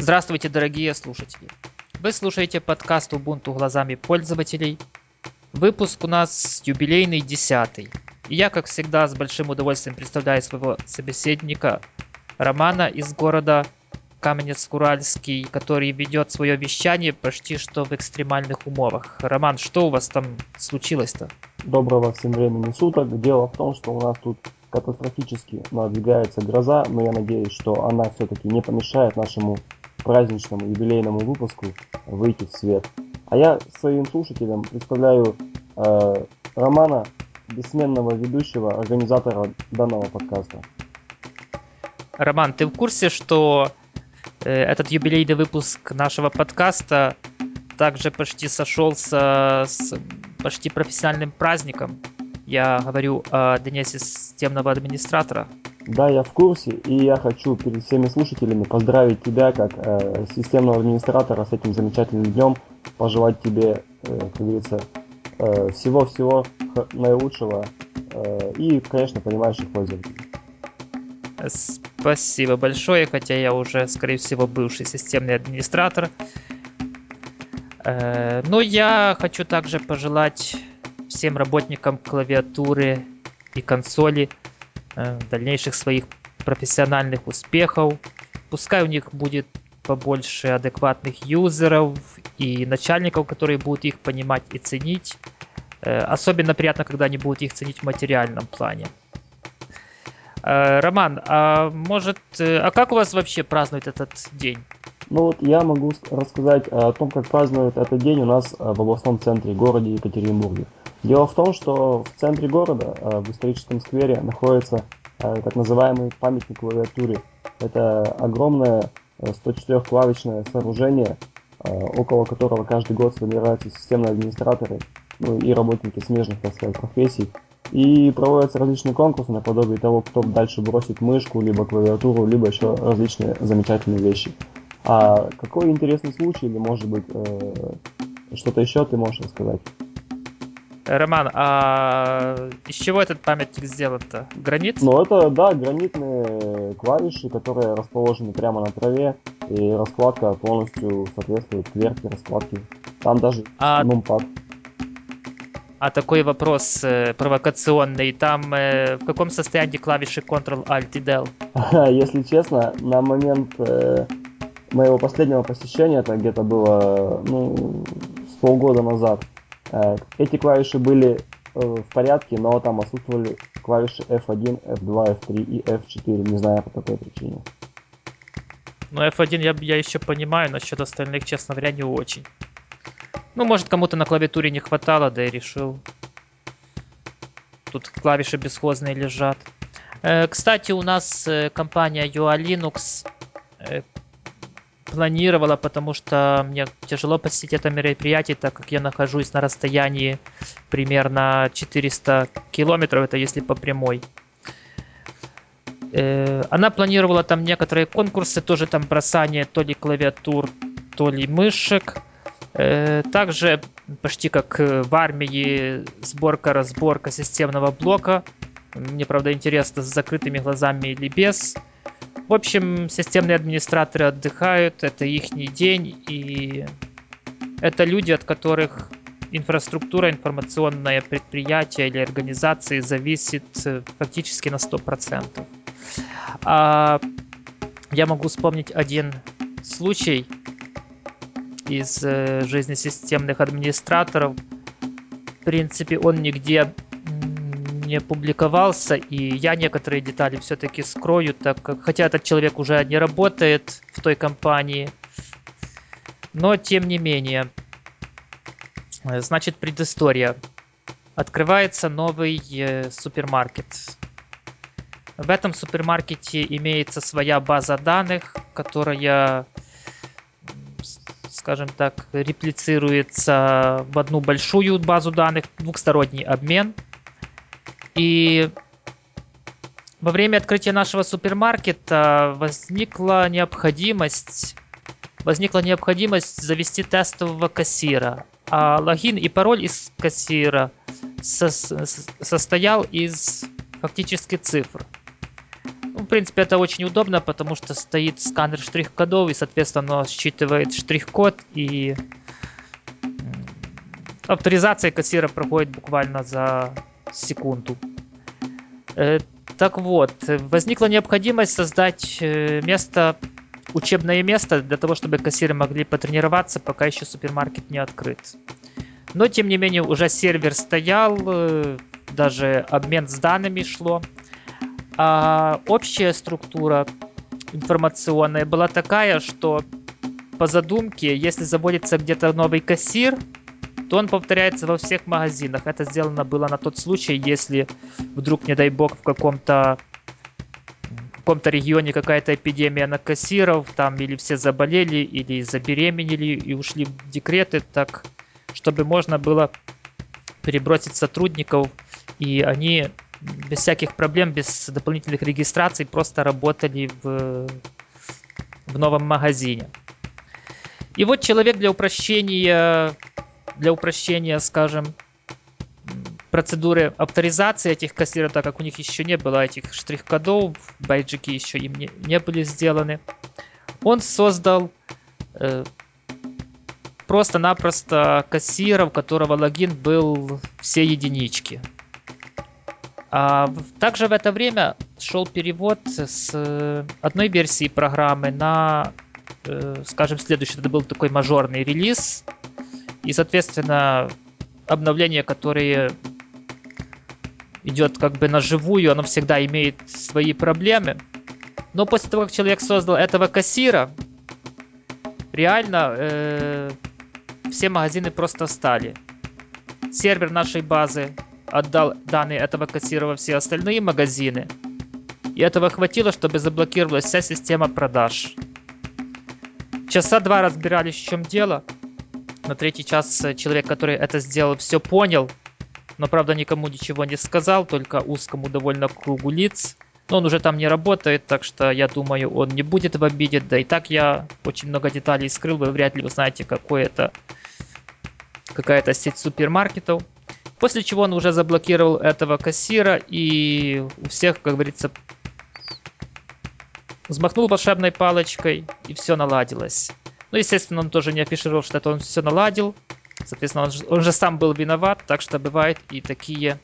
Здравствуйте, дорогие слушатели! Вы слушаете подкаст Ubuntu глазами пользователей. Выпуск у нас юбилейный, десятый. И я, как всегда, с большим удовольствием представляю своего собеседника Романа из города Каменец-Уральский, который ведет свое вещание почти что в экстремальных умовах. Роман, что у вас там случилось-то? Доброго всем времени суток. Дело в том, что у нас тут катастрофически надвигается гроза, но я надеюсь, что она все-таки не помешает нашему праздничному юбилейному выпуску выйти в свет. А я своим слушателям представляю э, Романа, бессменного ведущего, организатора данного подкаста. Роман, ты в курсе, что э, этот юбилейный выпуск нашего подкаста также почти сошелся с почти профессиональным праздником? Я говорю о Дне системного администратора. Да, я в курсе, и я хочу перед всеми слушателями поздравить тебя как э, системного администратора с этим замечательным днем, пожелать тебе, э, как говорится, э, всего-всего наилучшего э, и, конечно, понимающих пользователей. Спасибо большое, хотя я уже, скорее всего, бывший системный администратор. Э, но я хочу также пожелать всем работникам клавиатуры и консоли дальнейших своих профессиональных успехов. Пускай у них будет побольше адекватных юзеров и начальников, которые будут их понимать и ценить. Э, особенно приятно, когда они будут их ценить в материальном плане. Э, Роман, а может, а как у вас вообще празднуют этот день? Ну вот я могу рассказать о том, как празднуют этот день у нас в областном центре, городе Екатеринбурге. Дело в том, что в центре города, э, в историческом сквере, находится э, так называемый памятник клавиатуре. Это огромное 104-клавишное э, сооружение, около которого каждый год собираются системные администраторы ну, и работники смежных, так сказать, профессий. И проводятся различные конкурсы наподобие того, кто дальше бросит мышку, либо клавиатуру, либо еще различные замечательные вещи. А какой интересный случай, или может быть что-то еще ты можешь рассказать? Роман, а из чего этот памятник сделан-то? Гранит? Ну это, да, гранитные клавиши, которые расположены прямо на траве, и раскладка полностью соответствует кверхе раскладки. Там даже а... нумпад. А такой вопрос э, провокационный. Там э, в каком состоянии клавиши Ctrl-Alt и Del? Если честно, на момент э, моего последнего посещения, это где-то было ну, с полгода назад, эти клавиши были э, в порядке, но там отсутствовали клавиши F1, F2, F3 и F4, не знаю по какой причине. Ну, F1 я, я еще понимаю, насчет остальных, честно говоря, не очень. Ну, может, кому-то на клавиатуре не хватало, да и решил. Тут клавиши бесхозные лежат. Э, кстати, у нас компания UA Linux планировала, потому что мне тяжело посетить это мероприятие, так как я нахожусь на расстоянии примерно 400 километров, это если по прямой. Э, она планировала там некоторые конкурсы, тоже там бросание то ли клавиатур, то ли мышек. Э, также почти как в армии сборка-разборка системного блока. Мне, правда, интересно, с закрытыми глазами или без. В общем, системные администраторы отдыхают, это их день, и это люди, от которых инфраструктура, информационное предприятие или организации зависит э, фактически на 100%. А я могу вспомнить один случай из э, жизни системных администраторов. В принципе, он нигде не публиковался, и я некоторые детали все-таки скрою, так как, хотя этот человек уже не работает в той компании, но тем не менее. Значит, предыстория. Открывается новый э, супермаркет. В этом супермаркете имеется своя база данных, которая, скажем так, реплицируется в одну большую базу данных, двухсторонний обмен – и во время открытия нашего супермаркета возникла необходимость возникла необходимость завести тестового кассира. А логин и пароль из кассира со состоял из фактически цифр. Ну, принципе, это очень удобно, потому что стоит сканер штрих-кодов, и, соответственно, считывает штрих-код, и авторизация кассира проходит буквально за секунду. Э, так вот, возникла необходимость создать э, место, учебное место для того, чтобы кассиры могли потренироваться, пока еще супермаркет не открыт. Но, тем не менее, уже сервер стоял, э, даже обмен с данными шло. А общая структура информационная была такая, что по задумке, если заводится где-то новый кассир, то он повторяется во всех магазинах. Это сделано было на тот случай, если вдруг, не дай бог, в каком-то каком-то регионе какая-то эпидемия на кассиров, там или все заболели, или забеременели и ушли в декреты, так чтобы можно было перебросить сотрудников, и они без всяких проблем, без дополнительных регистраций просто работали в, в новом магазине. И вот человек для упрощения для упрощения, скажем, процедуры авторизации этих кассиров, так как у них еще не было этих штрих-кодов, байджики еще им не, не были сделаны, он создал э, просто-напросто кассира, у которого логин был все единички. А также в это время шел перевод с одной версии программы на, э, скажем, следующий. Это был такой мажорный релиз и, соответственно, обновление, которое идет как бы на живую, оно всегда имеет свои проблемы. Но после того, как человек создал этого кассира, реально э, все магазины просто стали. Сервер нашей базы отдал данные этого кассира во все остальные магазины. И этого хватило, чтобы заблокировалась вся система продаж. Часа два разбирались, в чем дело – на третий час э, человек, который это сделал, все понял, но, правда, никому ничего не сказал, только узкому довольно кругу лиц. Но он уже там не работает, так что я думаю, он не будет в обиде. Да и так я очень много деталей скрыл, вы вряд ли узнаете, какой это какая-то сеть супермаркетов. После чего он уже заблокировал этого кассира и у всех, как говорится, взмахнул волшебной палочкой и все наладилось. Ну, естественно, он тоже не афишировал, что это он все наладил. Соответственно, он же, он же сам был виноват, так что бывают и такие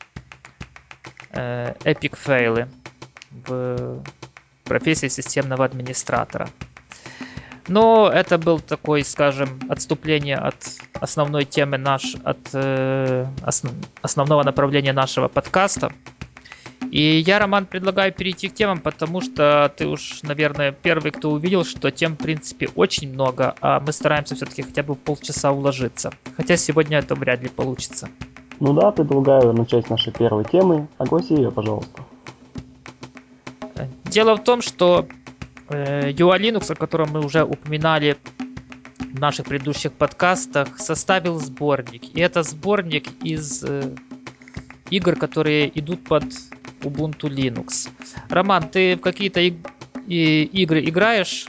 э, эпик фейлы в профессии системного администратора. Но это был такой, скажем, отступление от основной темы наш, от э, основ, основного направления нашего подкаста. И я, Роман, предлагаю перейти к темам, потому что ты уж, наверное, первый, кто увидел, что тем, в принципе, очень много, а мы стараемся все-таки хотя бы полчаса уложиться. Хотя сегодня это вряд ли получится. Ну да, предлагаю начать с нашей первой темы. Огласи ее, пожалуйста. Дело в том, что э, UA Linux, о котором мы уже упоминали в наших предыдущих подкастах, составил сборник. И это сборник из э, игр, которые идут под Ubuntu Linux. Роман, ты в какие-то иг- и- игры играешь?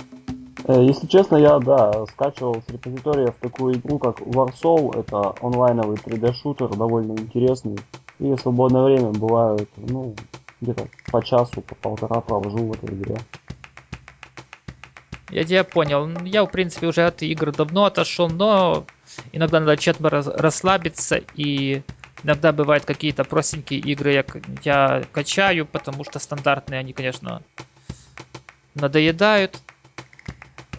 Э, если честно, я, да, скачивал с репозитория в такую игру, как Warsaw. Это онлайновый 3D-шутер, довольно интересный. И в свободное время бывает, ну, где-то по часу, по полтора провожу в этой игре. Я тебя понял. Я, в принципе, уже от игр давно отошел, но иногда надо чем-то расслабиться и Иногда бывают какие-то простенькие игры, я, я качаю, потому что стандартные они, конечно, надоедают.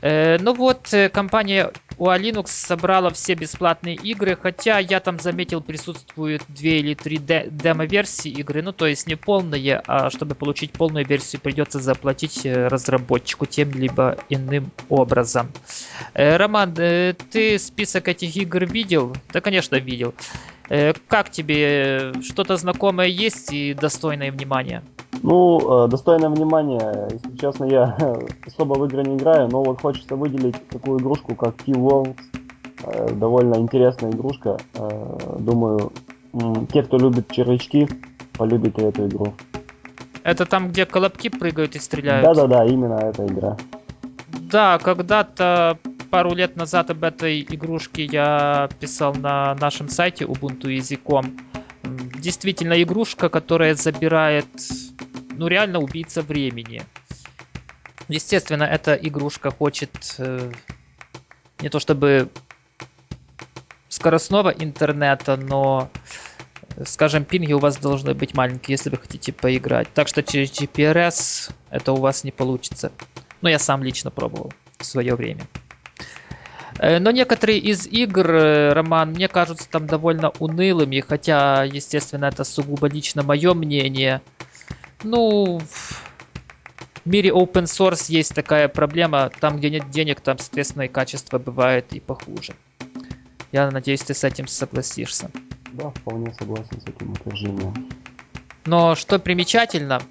Э, ну вот, э, компания UA Linux собрала все бесплатные игры, хотя я там заметил, присутствуют две или три де- демо-версии игры, ну то есть не полные, а чтобы получить полную версию придется заплатить э, разработчику тем либо иным образом. Э, Роман, э, ты список этих игр видел? Да, конечно, видел. Э, как тебе? Что-то знакомое есть и достойное внимания? Ну, э, достойное внимания, если честно, я особо в игры не играю, но вот хочется выделить такую игрушку, как T-World. Э, довольно интересная игрушка. Думаю, те, кто любит червячки, полюбят и эту игру. Это там, где колобки прыгают и стреляют? Да-да-да, именно эта игра. Да, когда-то пару лет назад об этой игрушке я писал на нашем сайте ubuntu.com. Действительно игрушка, которая забирает, ну реально убийца времени. Естественно, эта игрушка хочет э, не то чтобы скоростного интернета, но, скажем, пинги у вас должны быть маленькие, если вы хотите поиграть. Так что через GPRS это у вас не получится. Но я сам лично пробовал в свое время. Э, но некоторые из игр, э, Роман, мне кажутся там довольно унылыми, хотя, естественно, это сугубо лично мое мнение. Ну, в мире open source есть такая проблема, там, где нет денег, там, соответственно, и качество бывает и похуже. Я надеюсь, ты с этим согласишься. Да, вполне согласен с этим утверждением. Но что примечательно,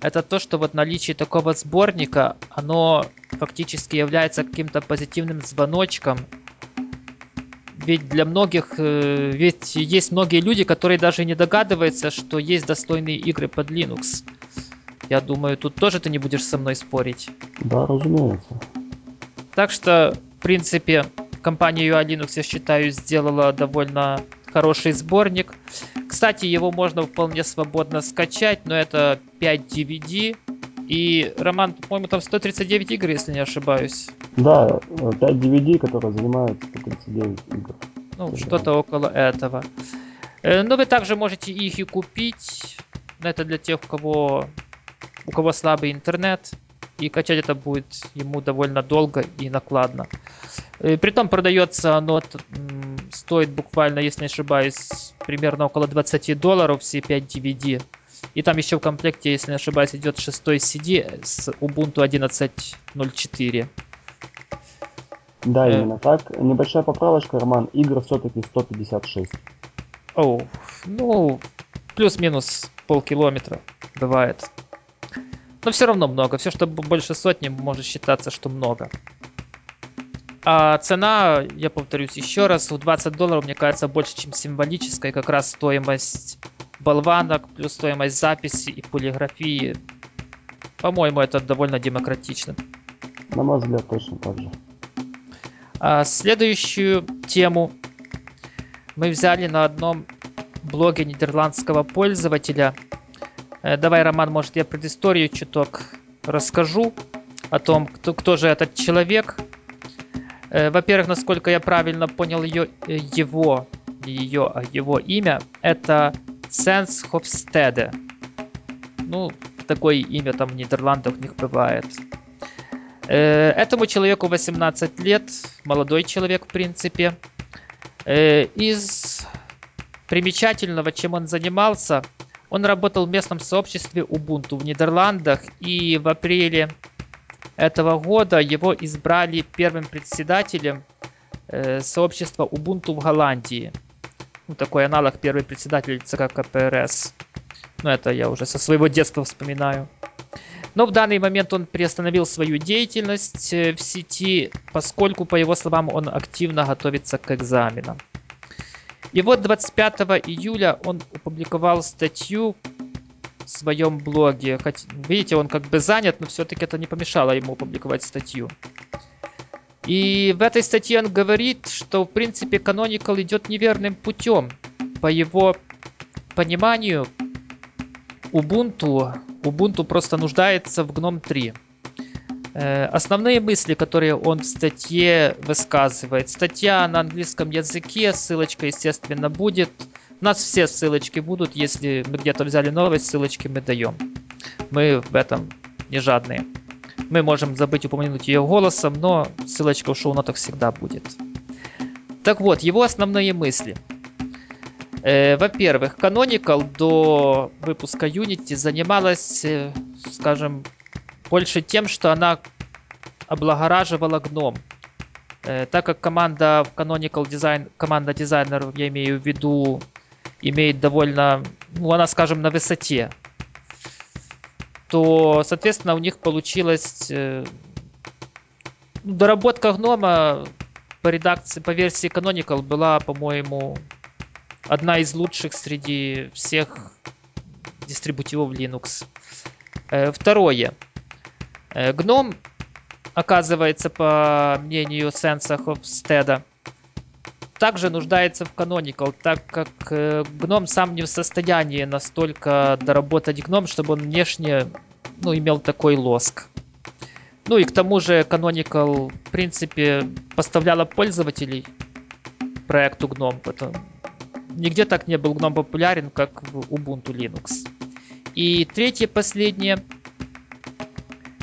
это то, что вот наличие такого сборника, оно фактически является каким-то позитивным звоночком. Ведь для многих, э, ведь есть многие люди, которые даже не догадываются, что есть достойные игры под Linux. Я думаю, тут тоже ты не будешь со мной спорить. Да, разумеется. Так что, в принципе, компания UA Linux, я считаю, сделала довольно хороший сборник. Кстати, его можно вполне свободно скачать, но это 5 DVD. И, Роман, по-моему, там 139 игр, если не ошибаюсь. Да, 5 DVD, которые занимают 139 игр. Ну, что-то около этого. Э, но вы также можете их и купить. Это для тех, у кого у кого слабый интернет, и качать это будет ему довольно долго и накладно. И притом продается оно стоит буквально, если не ошибаюсь, примерно около 20 долларов все 5 DVD. И там еще в комплекте, если не ошибаюсь, идет 6 CD с Ubuntu 11.04. Да, э... именно так. Небольшая поправочка, Роман. Игр все-таки 156. О, ну, плюс-минус полкилометра бывает. Но все равно много. Все, что больше сотни, может считаться, что много. А цена, я повторюсь еще раз, в 20 долларов, мне кажется, больше, чем символическая. Как раз стоимость болванок, плюс стоимость записи и полиграфии. По-моему, это довольно демократично. На мой взгляд, точно так же. А следующую тему мы взяли на одном блоге нидерландского пользователя – давай, Роман, может, я предысторию чуток расскажу о том, кто, кто же этот человек. Э, во-первых, насколько я правильно понял ее, э, его, ее, а его имя, это Сенс Хофстеде. Ну, такое имя там в Нидерландах у них бывает. Этому человеку 18 лет, молодой человек, в принципе. Из примечательного, чем он занимался – он работал в местном сообществе Ubuntu в Нидерландах, и в апреле этого года его избрали первым председателем э, сообщества Ubuntu в Голландии. Ну, такой аналог первый председатель ЦК КПРС. Ну, это я уже со своего детства вспоминаю. Но в данный момент он приостановил свою деятельность э, в сети, поскольку, по его словам, он активно готовится к экзаменам. И вот 25 июля он опубликовал статью в своем блоге. Хоть, видите, он как бы занят, но все-таки это не помешало ему опубликовать статью. И в этой статье он говорит, что в принципе Canonical идет неверным путем. По его пониманию, Ubuntu, Ubuntu просто нуждается в GNOME 3. Э, основные мысли, которые он в статье высказывает. Статья на английском языке, ссылочка, естественно, будет. У нас все ссылочки будут, если мы где-то взяли новые ссылочки мы даем. Мы в этом не жадные. Мы можем забыть упомянуть ее голосом, но ссылочка в шоу-нотах всегда будет. Так вот, его основные мысли. Э, во-первых, Canonical до выпуска Unity занималась, э, скажем, больше тем, что она облагораживала гном. Э, так как команда Canonical Design, команда дизайнеров, я имею в виду, имеет довольно, ну, она, скажем, на высоте, то, соответственно, у них получилась э, доработка гнома по редакции, по версии Canonical была, по-моему, одна из лучших среди всех дистрибутивов Linux. Э, второе. Гном, оказывается, по мнению Сенса Хофстеда, также нуждается в Canonical, так как э, гном сам не в состоянии настолько доработать гном, чтобы он внешне ну, имел такой лоск. Ну и к тому же Canonical, в принципе, поставляла пользователей проекту GNOME. Потом... Нигде так не был GNOME популярен, как в Ubuntu Linux. И третье, последнее.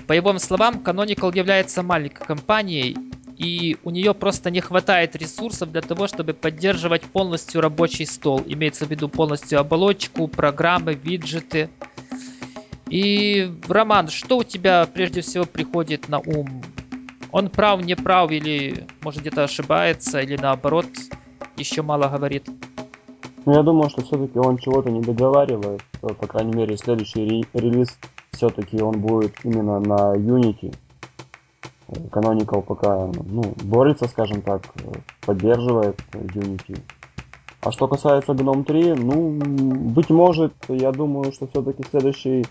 По его словам, Canonical является маленькой компанией, и у нее просто не хватает ресурсов для того, чтобы поддерживать полностью рабочий стол. Имеется в виду полностью оболочку, программы, виджеты. И, Роман, что у тебя прежде всего приходит на ум? Он прав, не прав, или может где-то ошибается, или наоборот, еще мало говорит? Ну, я думаю, что все-таки он чего-то не договаривает. По крайней мере, следующий релиз все-таки он будет именно на Unity. Canonical пока ну, борется, скажем так, поддерживает Unity. А что касается GNOME 3, ну, быть может, я думаю, что все-таки следующий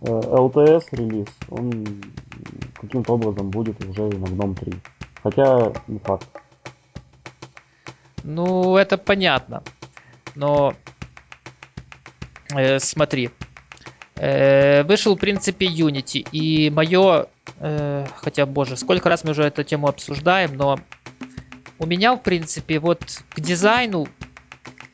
э, LTS релиз, он каким-то образом будет уже на GNOME 3. Хотя не факт. Ну, это понятно. Но э, смотри, э, вышел, в принципе, Unity, и мое Э, хотя, боже, сколько раз мы уже эту тему обсуждаем, но у меня, в принципе, вот к дизайну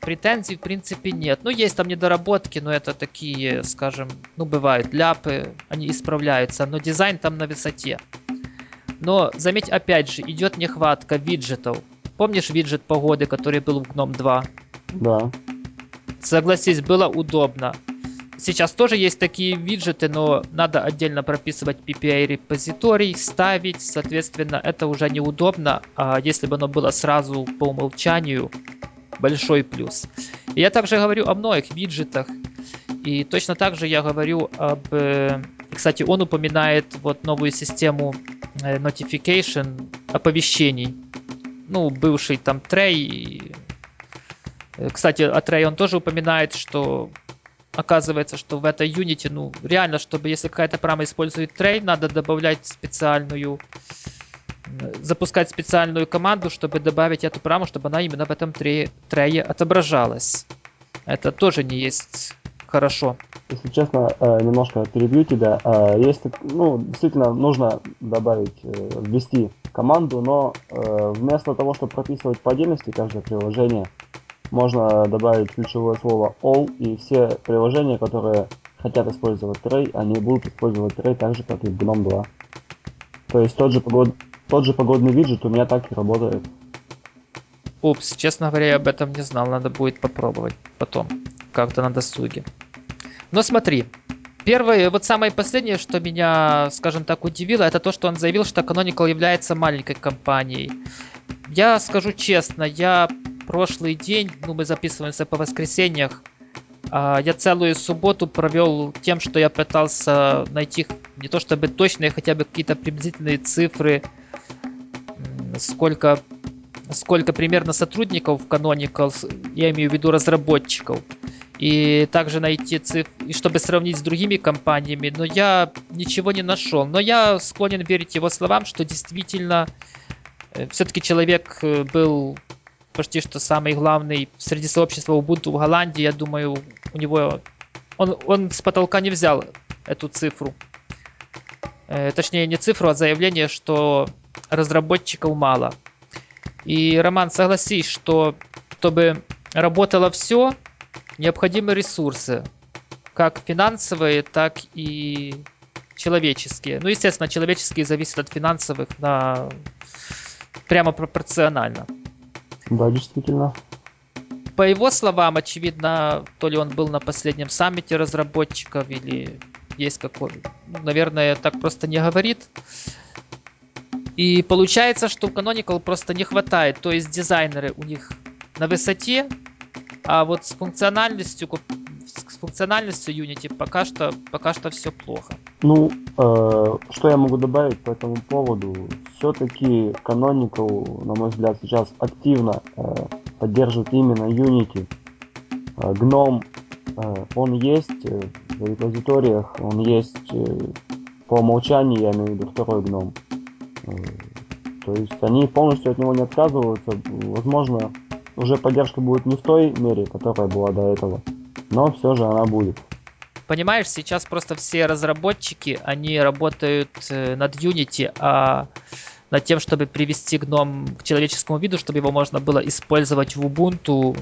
претензий, в принципе, нет. Ну, есть там недоработки, но это такие, скажем, ну, бывают ляпы, они исправляются, но дизайн там на высоте. Но, заметь, опять же, идет нехватка виджетов. Помнишь виджет погоды, который был в GNOME 2? Да. Согласись, было удобно. Сейчас тоже есть такие виджеты, но надо отдельно прописывать PPA репозиторий, ставить, соответственно, это уже неудобно, а если бы оно было сразу по умолчанию, большой плюс. Я также говорю о многих виджетах, и точно так же я говорю об... Э, кстати, он упоминает вот новую систему э, notification, оповещений. Ну, бывший там Трей. Э, кстати, о Трей он тоже упоминает, что оказывается, что в этой Unity, ну, реально, чтобы если какая-то программа использует трей, надо добавлять специальную, запускать специальную команду, чтобы добавить эту программу, чтобы она именно в этом трее, трее отображалась. Это тоже не есть хорошо. Если честно, э, немножко перебью тебя. Э, если, ну, действительно нужно добавить, э, ввести команду, но вместо того, чтобы прописывать по отдельности каждое приложение, можно добавить ключевое слово all, и все приложения, которые хотят использовать Tray, они будут использовать Tray так же, как и GNOME 2. То есть тот же, погод... тот же погодный виджет у меня так и работает. Упс, честно говоря, я об этом не знал, надо будет попробовать потом, как-то на досуге. Но смотри, первое, вот самое последнее, что меня, скажем так, удивило, это то, что он заявил, что Canonical является маленькой компанией. Я скажу честно, я прошлый день, ну мы записываемся по воскресеньях, а, я целую субботу провел тем, что я пытался найти не то чтобы точные, хотя бы какие-то приблизительные цифры, сколько, сколько примерно сотрудников в Canonical, я имею в виду разработчиков, и также найти цифры, и чтобы сравнить с другими компаниями, но я ничего не нашел. Но я склонен верить его словам, что действительно э, все-таки человек э, был почти что самый главный среди сообщества Ubuntu в Голландии. Я думаю, у него... Он, он с потолка не взял эту цифру. Э, точнее, не цифру, а заявление, что разработчиков мало. И, Роман, согласись, что чтобы работало все, необходимы ресурсы. Как финансовые, так и человеческие. Ну, естественно, человеческие зависят от финансовых на прямо пропорционально. Да, действительно. По его словам, очевидно, то ли он был на последнем саммите разработчиков, или есть какой... Ну, наверное, так просто не говорит. И получается, что у Canonical просто не хватает. То есть дизайнеры у них на высоте, а вот с функциональностью, с функциональностью Unity пока что, пока что все плохо. Ну, э, что я могу добавить по этому поводу? Все-таки Canonical, на мой взгляд, сейчас активно э, поддерживает именно Unity. Э, GNOME, э, он есть э, в репозиториях, он есть э, по умолчанию, я имею в виду второй GNOME. Э, то есть они полностью от него не отказываются. Возможно, уже поддержка будет не в той мере, которая была до этого, но все же она будет. понимаешь, сейчас просто все разработчики, они работают э, над Unity, а над тем, чтобы привести гном к человеческому виду, чтобы его можно было использовать в Ubuntu,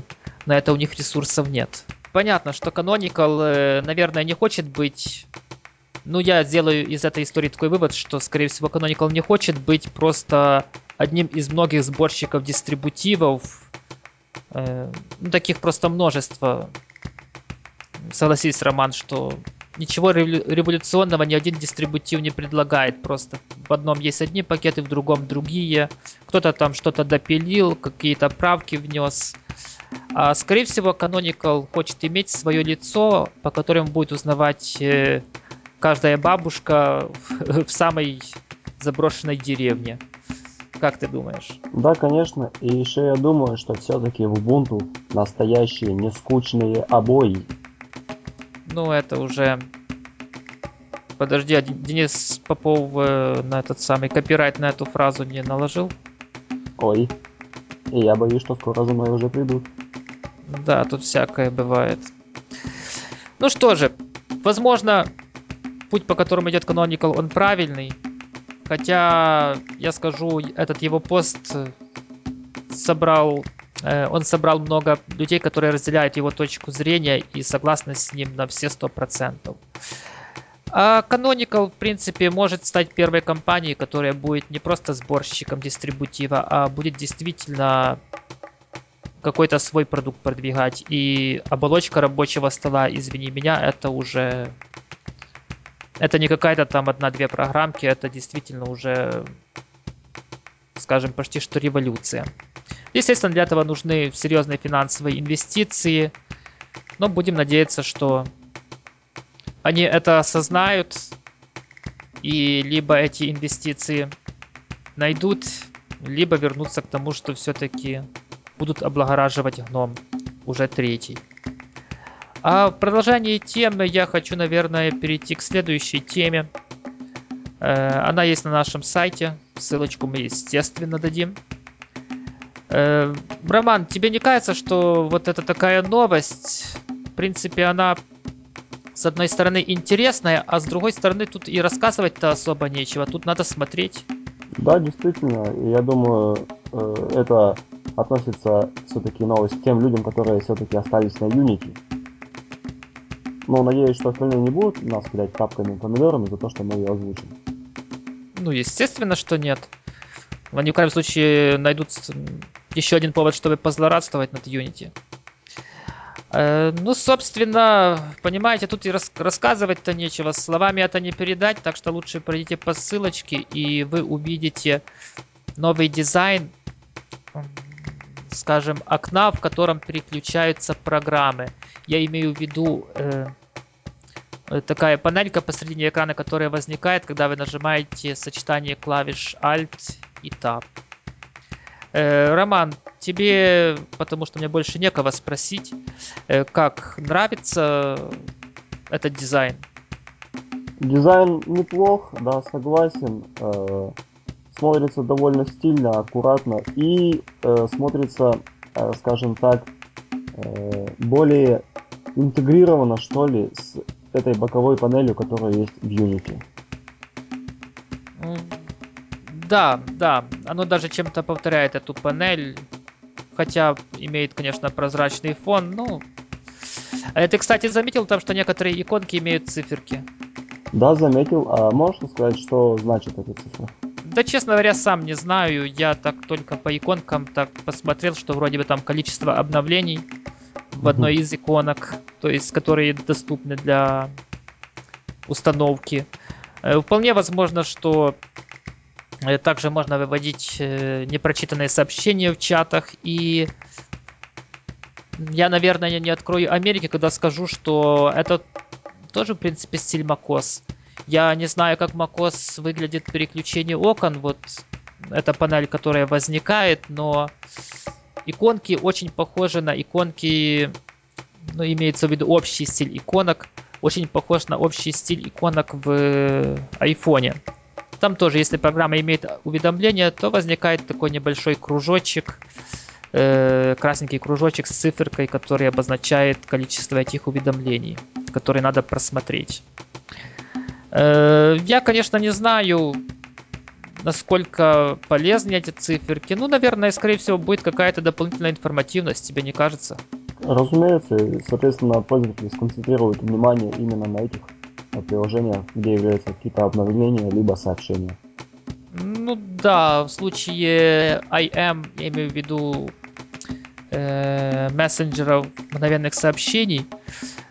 на это у них ресурсов нет. Понятно, что Canonical, э, наверное, не хочет быть... Ну, я делаю из этой истории такой вывод, что, скорее всего, Canonical не хочет быть просто одним из многих сборщиков дистрибутивов. Э, ну, таких просто множество. Согласись, Роман, что ничего революционного ни один дистрибутив не предлагает. Просто в одном есть одни пакеты, в другом другие. Кто-то там что-то допилил, какие-то правки внес. А, скорее всего, Canonical хочет иметь свое лицо, по которому будет узнавать э, каждая бабушка в, в самой заброшенной деревне. Как ты думаешь? Да, конечно. И еще я думаю, что все-таки в Ubuntu настоящие нескучные обои ну, это уже... Подожди, а Денис Попов э, на этот самый копирайт на эту фразу не наложил? Ой, и я боюсь, что скоро за мной уже придут. Да, тут всякое бывает. Ну что же, возможно, путь, по которому идет Canonical, он правильный. Хотя, я скажу, этот его пост собрал Э, он собрал много людей, которые разделяют его точку зрения и согласны с ним на все сто процентов. А Canonical, в принципе, может стать первой компанией, которая будет не просто сборщиком дистрибутива, а будет действительно какой-то свой продукт продвигать. И оболочка рабочего стола, извини меня, это уже... Это не какая-то там одна-две программки, это действительно уже, скажем, почти что революция. Естественно, для этого нужны серьезные финансовые инвестиции. Но будем надеяться, что они это осознают. И либо эти инвестиции найдут, либо вернутся к тому, что все-таки будут облагораживать гном уже третий. А в продолжении темы я хочу, наверное, перейти к следующей теме. Э, она есть на нашем сайте. Ссылочку мы, естественно, дадим. Э, Роман, тебе не кажется, что вот это такая новость, в принципе, она с одной стороны интересная, а с другой стороны тут и рассказывать-то особо нечего, тут надо смотреть. Да, действительно, я думаю, э, это относится все-таки новость к тем людям, которые все-таки остались на Unity. Но надеюсь, что остальные не будут нас кидать тапками и помидорами за то, что мы ее озвучим. Ну, естественно, что нет. Они в крайнем случае найдут еще один повод, чтобы позлорадствовать над Unity. Э, ну, собственно, понимаете, тут и рас- рассказывать-то нечего, словами это не передать, так что лучше пройдите по ссылочке, и вы увидите новый дизайн, скажем, окна, в котором переключаются программы. Я имею в виду э, такая панелька посредине экрана, которая возникает, когда вы нажимаете сочетание клавиш Alt и Tab. Э, Роман, тебе, потому что мне больше некого спросить, э, как нравится этот дизайн? Дизайн неплох, да, согласен. Э, смотрится довольно стильно, аккуратно и э, смотрится, э, скажем так, э, более интегрировано, что ли, с этой боковой панелью, которая есть в Unity. Да, да, оно даже чем-то повторяет эту панель, хотя имеет, конечно, прозрачный фон, ну... А ты, кстати, заметил там, что некоторые иконки имеют циферки? Да, заметил. А можешь сказать, что значит эта цифра? Да, честно говоря, сам не знаю. Я так только по иконкам так посмотрел, что вроде бы там количество обновлений в одной из иконок, то есть которые доступны для установки. Э, вполне возможно, что Э, также можно выводить э, непрочитанные сообщения в чатах. И я, наверное, не открою Америки, когда скажу, что это тоже, в принципе, стиль macOS. Я не знаю, как macOS выглядит переключение окон. Вот эта панель, которая возникает, но иконки очень похожи на иконки, ну, имеется в виду общий стиль иконок, очень похож на общий стиль иконок в айфоне. Там тоже, если программа имеет уведомление, то возникает такой небольшой кружочек, э, красненький кружочек с циферкой, который обозначает количество этих уведомлений. которые надо просмотреть. Э, я, конечно, не знаю, насколько полезны эти циферки. Ну, наверное, скорее всего, будет какая-то дополнительная информативность, тебе не кажется? Разумеется, соответственно, пользователи сконцентрируют внимание именно на этих приложениях, где являются какие-то обновления, либо сообщения. Ну да, в случае IM, я имею в виду э, мессенджеров мгновенных сообщений,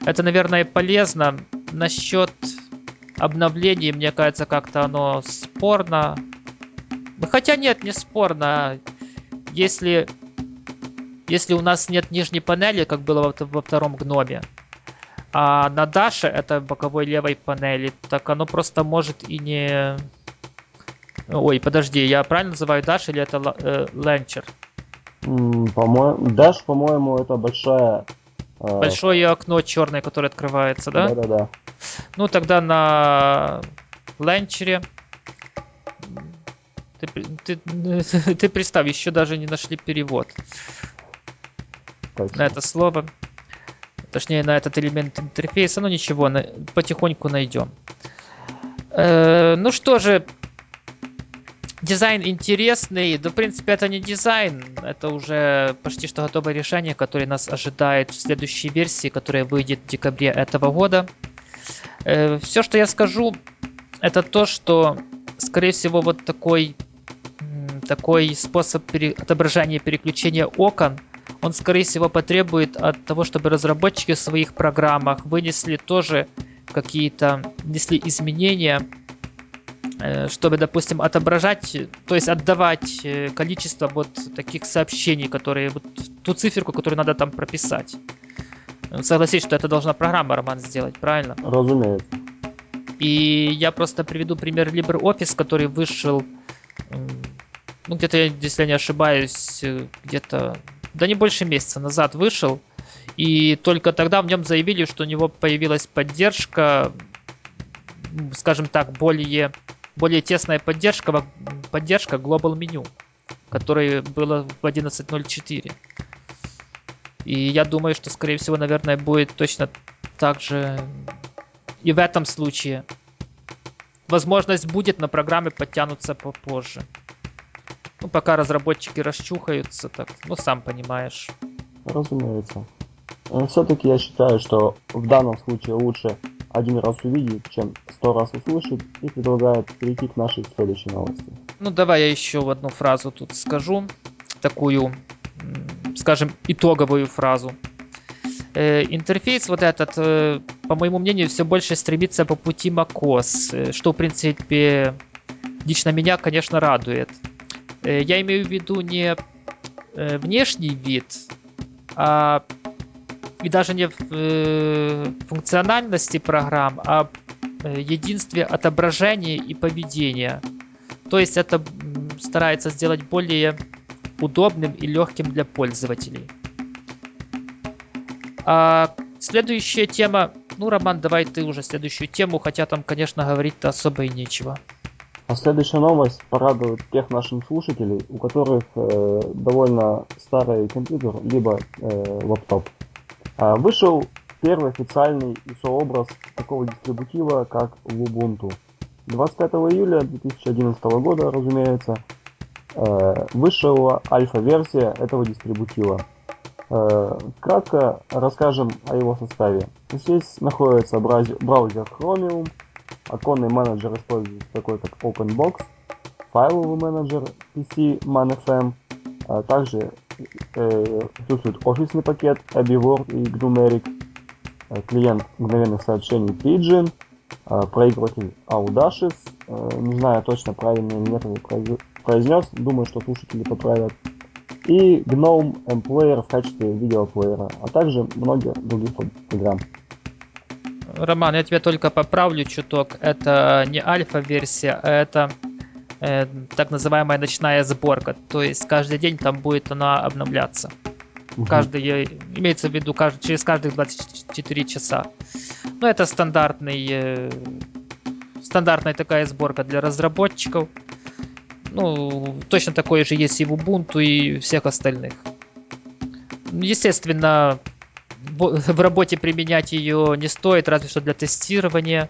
это, наверное, полезно. Насчет обновлений, мне кажется, как-то оно спорно. Хотя нет, не спорно. Если, если у нас нет нижней панели, как было во, во втором гноме, а на Даше, это боковой левой панели, так оно просто может и не... Ой, подожди, я правильно называю Dash или это э, Launcher? По-моему, Dash, по-моему, это большая... Э... Большое окно черное, которое открывается, да? Да-да-да. Ну, тогда на Launcher ты, ты, ты представь, еще даже не нашли перевод Точно. на это слово. Точнее, на этот элемент интерфейса. Ну ничего, на, потихоньку найдем. Э, ну что же, дизайн интересный. Да, в принципе, это не дизайн. Это уже почти что готовое решение, которое нас ожидает в следующей версии, которая выйдет в декабре этого года. Э, все, что я скажу, это то, что, скорее всего, вот такой, такой способ пере, отображения переключения окон – он, скорее всего, потребует от того, чтобы разработчики в своих программах вынесли тоже какие-то, внесли изменения, э, чтобы, допустим, отображать, то есть отдавать э, количество вот таких сообщений, которые, вот ту циферку, которую надо там прописать. Согласись, что это должна программа, Роман, сделать, правильно? Разумеется. И я просто приведу пример LibreOffice, который вышел, ну, где-то, если я не ошибаюсь, э, где-то да не больше месяца назад вышел. И только тогда в нем заявили, что у него появилась поддержка, скажем так, более, более тесная поддержка, поддержка Global Menu, которая была в 11.04. И я думаю, что, скорее всего, наверное, будет точно так же и в этом случае. Возможность будет, но программы подтянутся попозже. Ну, пока разработчики расчухаются, так, ну, сам понимаешь. Разумеется. Но все-таки я считаю, что в данном случае лучше один раз увидеть, чем сто раз услышать, и предлагаю перейти к нашей следующей новости. Ну, давай я еще одну фразу тут скажу, такую, скажем, итоговую фразу. Э, интерфейс вот этот, э, по моему мнению, все больше стремится по пути macOS, э, что, в принципе, лично меня, конечно, радует. Э, я имею в виду не э, внешний вид, а и даже не в э, функциональности программ, а единстве отображения и поведения. То есть это старается сделать более удобным и легким для пользователей. А следующая тема, ну, Роман, давай ты уже следующую тему, хотя там, конечно, говорить-то особо и нечего. А следующая новость порадует тех наших слушателей, у которых э, довольно старый компьютер, либо э, лаптоп. А, вышел первый официальный ISO-образ такого дистрибутива, как Ubuntu. 25 июля 2011 года, разумеется, э, вышла альфа-версия этого дистрибутива. Э, кратко расскажем о его составе. Здесь находится браузер Chromium, Оконный менеджер используется такой как OpenBox, файловый менеджер PC ManFM, а также э, присутствует офисный пакет Abbey Word и Gnumeric, э, клиент мгновенных сообщений Pidgin, э, проигрыватель Audacious, э, не знаю точно правильно или нет произнес, думаю, что слушатели поправят, и GNOME M-Player в качестве видеоплеера, а также многие других программ. Роман, я тебя только поправлю чуток. Это не альфа-версия, а это э, так называемая ночная сборка. То есть каждый день там будет она обновляться. Угу. Каждый, имеется в виду каждый, через каждых 24 часа. Ну, это стандартный, э, стандартная такая сборка для разработчиков. Ну, точно такое же есть и в Ubuntu, и всех остальных. Естественно, в работе применять ее не стоит, разве что для тестирования.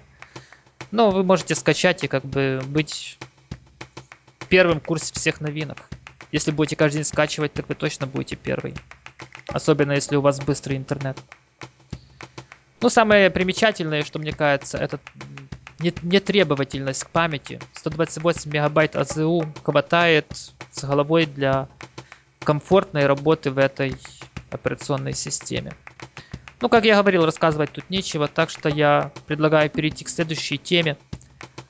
Но вы можете скачать и как бы быть первым в курсе всех новинок. Если будете каждый день скачивать, так вы точно будете первый. Особенно если у вас быстрый интернет. Ну, самое примечательное, что мне кажется, это нетребовательность к памяти. 128 мегабайт АЗУ хватает с головой для комфортной работы в этой операционной системе. Ну, как я говорил, рассказывать тут нечего, так что я предлагаю перейти к следующей теме.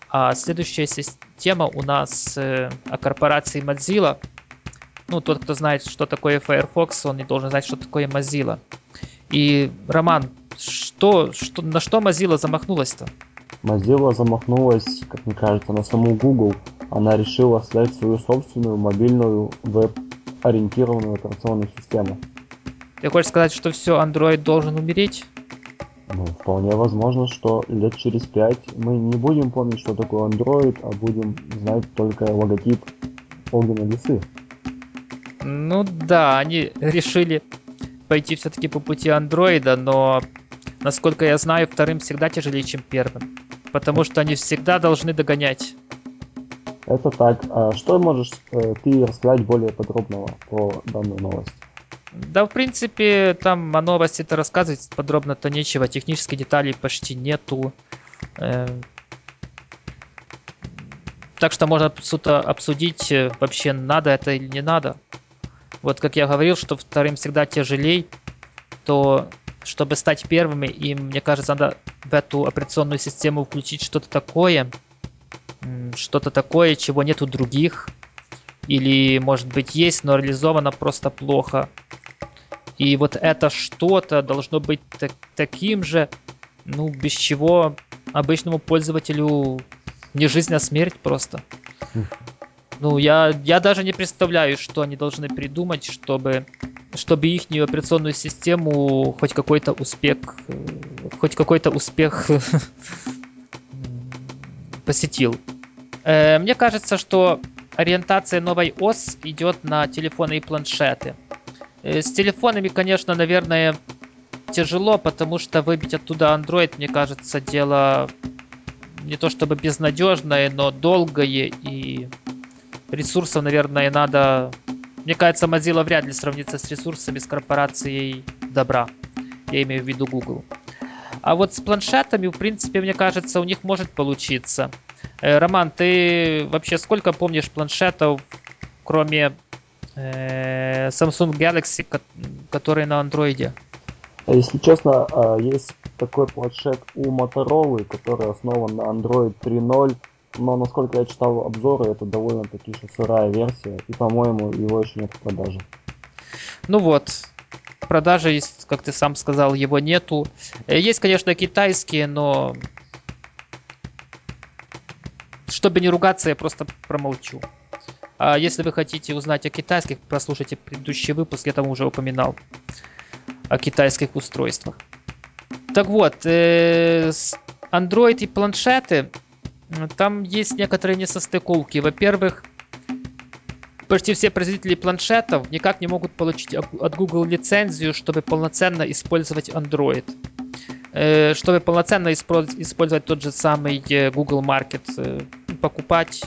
А следующая тема у нас э, о корпорации Mozilla. Ну, тот, кто знает, что такое Firefox, он не должен знать, что такое Mozilla. И, Роман, что, что, на что Mozilla замахнулась-то? Mozilla замахнулась, как мне кажется, на саму Google. Она решила создать свою собственную мобильную веб-ориентированную операционную систему. Ты хочешь сказать, что все, Android должен умереть? Ну, вполне возможно, что лет через пять мы не будем помнить, что такое Android, а будем знать только логотип огненной лисы. Ну да, они решили пойти все-таки по пути андроида, но, насколько я знаю, вторым всегда тяжелее, чем первым. Потому что они всегда должны догонять. Это так. А что можешь э, ты рассказать более подробного про данную новость? Да, в принципе, там о новости-то рассказывать подробно-то нечего. Технических деталей почти нету. Э, так что можно что-то обсудить, э, вообще надо это или не надо. Вот как я говорил, что вторым всегда тяжелей, то чтобы стать первыми, им, мне кажется, надо в эту операционную систему включить что-то такое, что-то такое, чего нет у других, или, может быть, есть, но реализовано просто плохо. И вот это что-то должно быть так, таким же, ну, без чего обычному пользователю не жизнь, а смерть просто. Ну, я, я даже не представляю, что они должны придумать, чтобы, чтобы их операционную систему хоть какой-то успех, хоть какой-то успех посетил. Э, мне кажется, что ориентация новой ОС идет на телефоны и планшеты. Э, с телефонами, конечно, наверное, тяжело, потому что выбить оттуда Android, мне кажется, дело не то чтобы безнадежное, но долгое и ресурсов, наверное, надо... Мне кажется, Mozilla вряд ли сравнится с ресурсами с корпорацией добра. Я имею в виду Google. А вот с планшетами, в принципе, мне кажется, у них может получиться. Э, Роман, ты вообще сколько помнишь планшетов, кроме э, Samsung Galaxy, который на андроиде. Если честно, а, есть такой планшет у Motorola, который основан на Android 3.0, но насколько я читал обзоры, это довольно-таки еще сырая версия, и, по-моему, его еще нет в продаже. Ну вот, продажи есть, как ты сам сказал, его нету. Э, есть, конечно, китайские, но чтобы не ругаться, я просто промолчу. А если вы хотите узнать о китайских, прослушайте предыдущий выпуск, я там уже упоминал о китайских устройствах. Так вот, э, Android и планшеты, там есть некоторые несостыковки. Во-первых, почти все производители планшетов никак не могут получить от Google лицензию, чтобы полноценно использовать Android. Э, чтобы полноценно использовать тот же самый э, Google Market, э, покупать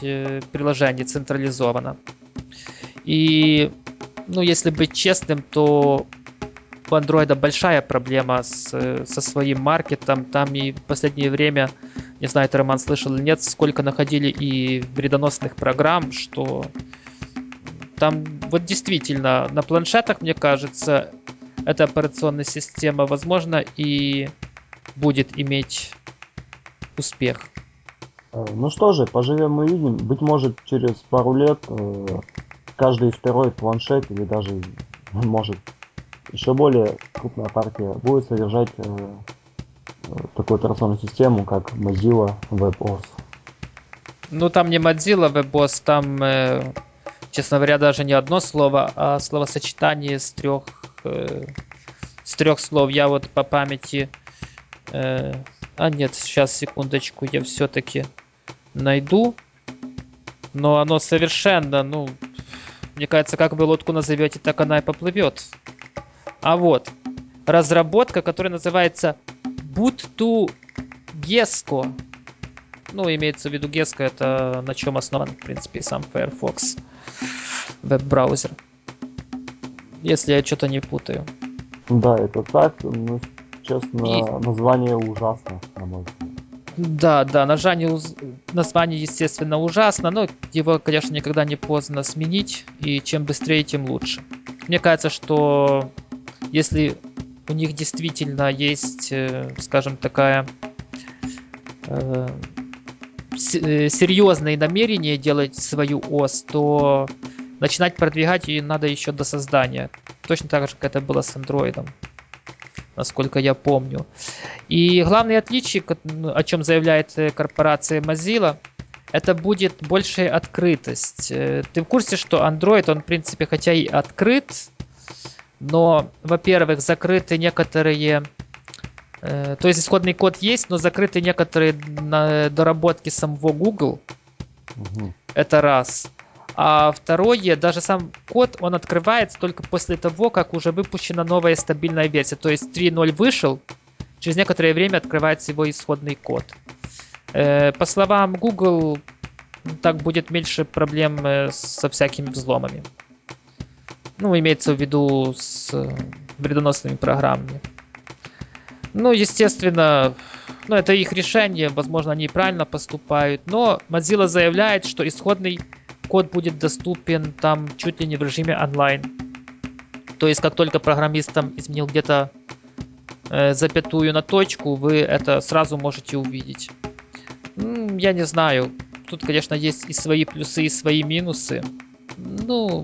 приложение централизованно. И, ну, если быть честным, то у Android большая проблема с, со своим маркетом. Там и в последнее время, не знаю, ты, Роман, слышал или нет, сколько находили и вредоносных программ, что там вот действительно на планшетах, мне кажется, эта операционная система, возможно, и будет иметь успех. Э, ну что же, поживем мы видим. Быть может, через пару лет э, каждый второй планшет или даже, может, еще более крупная партия будет содержать э, такую операционную систему, как Mozilla WebOS. Ну, там не Mozilla WebOS, там, э, честно говоря, даже не одно слово, а словосочетание с трех, э, с трех слов. Я вот по памяти Э, а нет, сейчас, секундочку, я все-таки найду. Но оно совершенно, ну, мне кажется, как вы лодку назовете, так она и поплывет. А вот, разработка, которая называется Boot Gesco. Ну, имеется в виду Gesco, это на чем основан, в принципе, сам Firefox веб-браузер. Если я что-то не путаю. Да, это так, но, честно, И... название ужасно, на мой взгляд. Да, да, название, название, естественно, ужасно, но его, конечно, никогда не поздно сменить, и чем быстрее, тем лучше. Мне кажется, что если у них действительно есть, э, скажем, такая э, серьезные намерения делать свою ОС, то начинать продвигать ее надо еще до создания. Точно так же, как это было с андроидом насколько я помню. И главное отличие, ну, о чем заявляет э, корпорация Mozilla, это будет большая открытость. Э, ты в курсе, что Android, он в принципе хотя и открыт, но, во-первых, закрыты некоторые... Э, то есть исходный код есть, но закрыты некоторые доработки самого Google. Угу. Это раз. А второе, даже сам код, он открывается только после того, как уже выпущена новая стабильная версия. То есть 3.0 вышел, через некоторое время открывается его исходный код. Э, по словам Google, так будет меньше проблем э, со всякими взломами. Ну, имеется в виду с вредоносными программами. Ну, естественно, ну, это их решение, возможно, они правильно поступают, но Mozilla заявляет, что исходный код будет доступен там чуть ли не в режиме онлайн. То есть, как только программист там изменил где-то э, запятую на точку, вы это сразу можете увидеть. Ну, я не знаю. Тут, конечно, есть и свои плюсы, и свои минусы. Ну,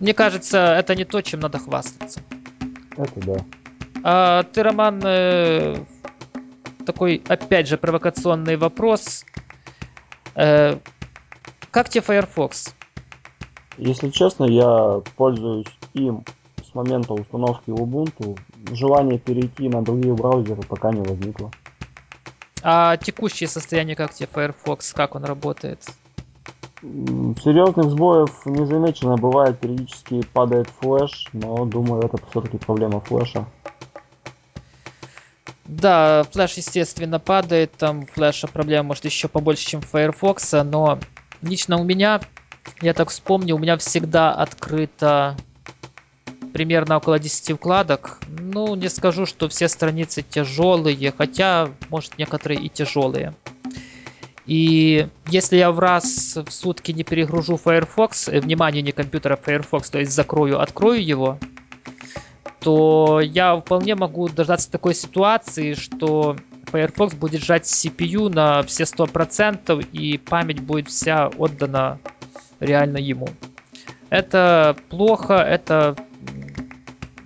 мне кажется, это не то, чем надо хвастаться. Это да. А ты, Роман, э, такой, опять же, провокационный вопрос. Э, как тебе Firefox? Если честно, я пользуюсь им с момента установки Ubuntu. Желание перейти на другие браузеры пока не возникло. А текущее состояние как тебе Firefox? Как он работает? Серьезных сбоев не замечено. Бывает, периодически падает флеш, но думаю, это все-таки проблема флеша. Да, флеш, естественно, падает. Там флеша проблема может еще побольше, чем Firefox, но лично у меня, я так вспомню, у меня всегда открыто примерно около 10 вкладок. Ну, не скажу, что все страницы тяжелые, хотя, может, некоторые и тяжелые. И если я в раз в сутки не перегружу Firefox, э, внимание, не компьютера Firefox, то есть закрою, открою его, то я вполне могу дождаться такой ситуации, что Firefox будет сжать CPU на все 100% и память будет вся отдана реально ему. Это плохо, это...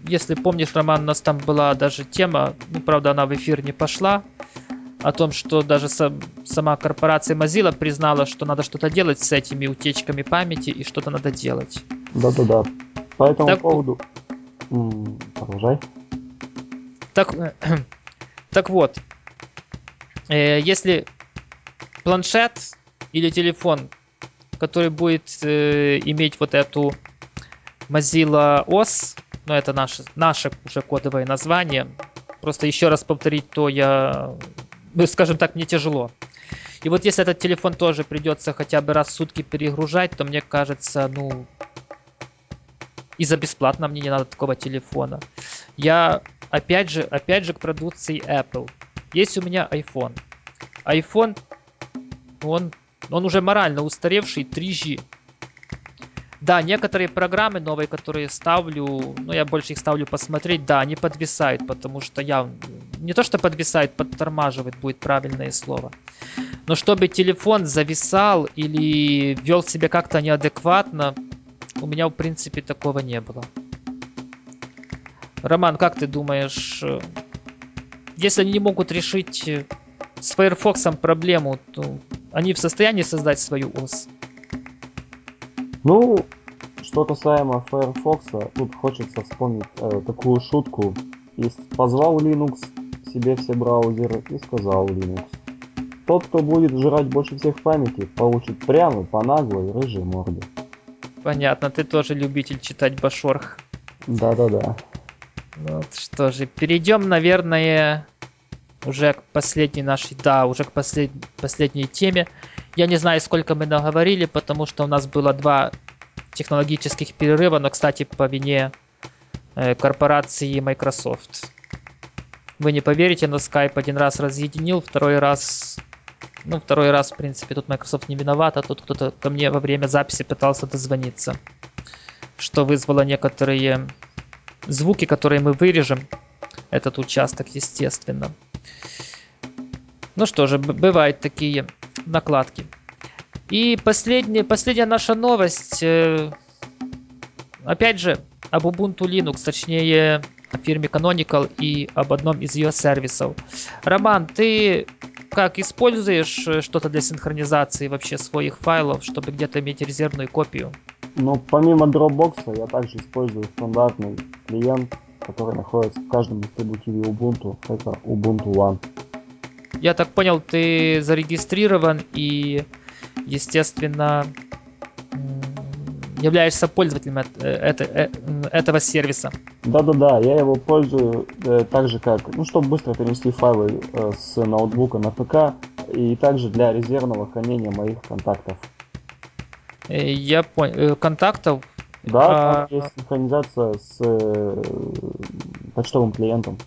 Если помнишь, Роман, у нас там была даже тема, ну, правда, она в эфир не пошла, о том, что даже сам, сама корпорация Mozilla признала, что надо что-то делать с этими утечками памяти и что-то надо делать. Да-да-да. По этому так, поводу... Продолжай. Так, так вот, Э, если планшет или телефон, который будет э, иметь вот эту Mozilla OS, ну это наше, наше уже кодовое название, просто еще раз повторить, то я, ну, скажем так, мне тяжело. И вот если этот телефон тоже придется хотя бы раз в сутки перегружать, то мне кажется, ну, и за бесплатно мне не надо такого телефона. Я опять же, опять же к продукции Apple. Есть у меня iPhone. iPhone, он, он уже морально устаревший 3G. Да, некоторые программы новые, которые ставлю, ну я больше их ставлю посмотреть, да, они подвисают, потому что я не то что подвисает, подтормаживает будет правильное слово. Но чтобы телефон зависал или вел себя как-то неадекватно, у меня в принципе такого не было. Роман, как ты думаешь, если они не могут решить э, с Firefox проблему, то они в состоянии создать свою ОС? Ну, что касаемо Firefox, тут хочется вспомнить э, такую шутку. Есть, позвал Linux себе все браузеры и сказал Linux. Тот, кто будет жрать больше всех памяти, получит прямо по наглой рыжей морде. Понятно, ты тоже любитель читать Башорх. Да-да-да. Ну, вот что же, перейдем, наверное, уже к последней нашей, да, уже к послед... последней теме. Я не знаю, сколько мы наговорили, потому что у нас было два технологических перерыва, но, кстати, по вине э, корпорации Microsoft. Вы не поверите, но Skype один раз разъединил, второй раз... Ну, второй раз, в принципе, тут Microsoft не виноват, а тут кто-то ко мне во время записи пытался дозвониться. Что вызвало некоторые звуки, которые мы вырежем. Этот участок, естественно. Ну что же, бывают такие накладки. И последняя, последняя наша новость. Э, опять же, об Ubuntu Linux, точнее, о фирме Canonical и об одном из ее сервисов. Роман, ты как используешь э, что-то для синхронизации вообще своих файлов, чтобы где-то иметь резервную копию? Ну, помимо Dropbox, я также использую стандартный клиент, который находится в каждом дистрибутиве Ubuntu. Это Ubuntu One. Я так понял, ты зарегистрирован и, естественно, являешься пользователем это, э, этого сервиса. Да-да-да, я его пользую э, так же, как, ну, чтобы быстро перенести файлы э, с ноутбука на ПК, и также для резервного хранения моих контактов. Я понял. Контактов? Да, а... есть синхронизация с почтовым клиентом.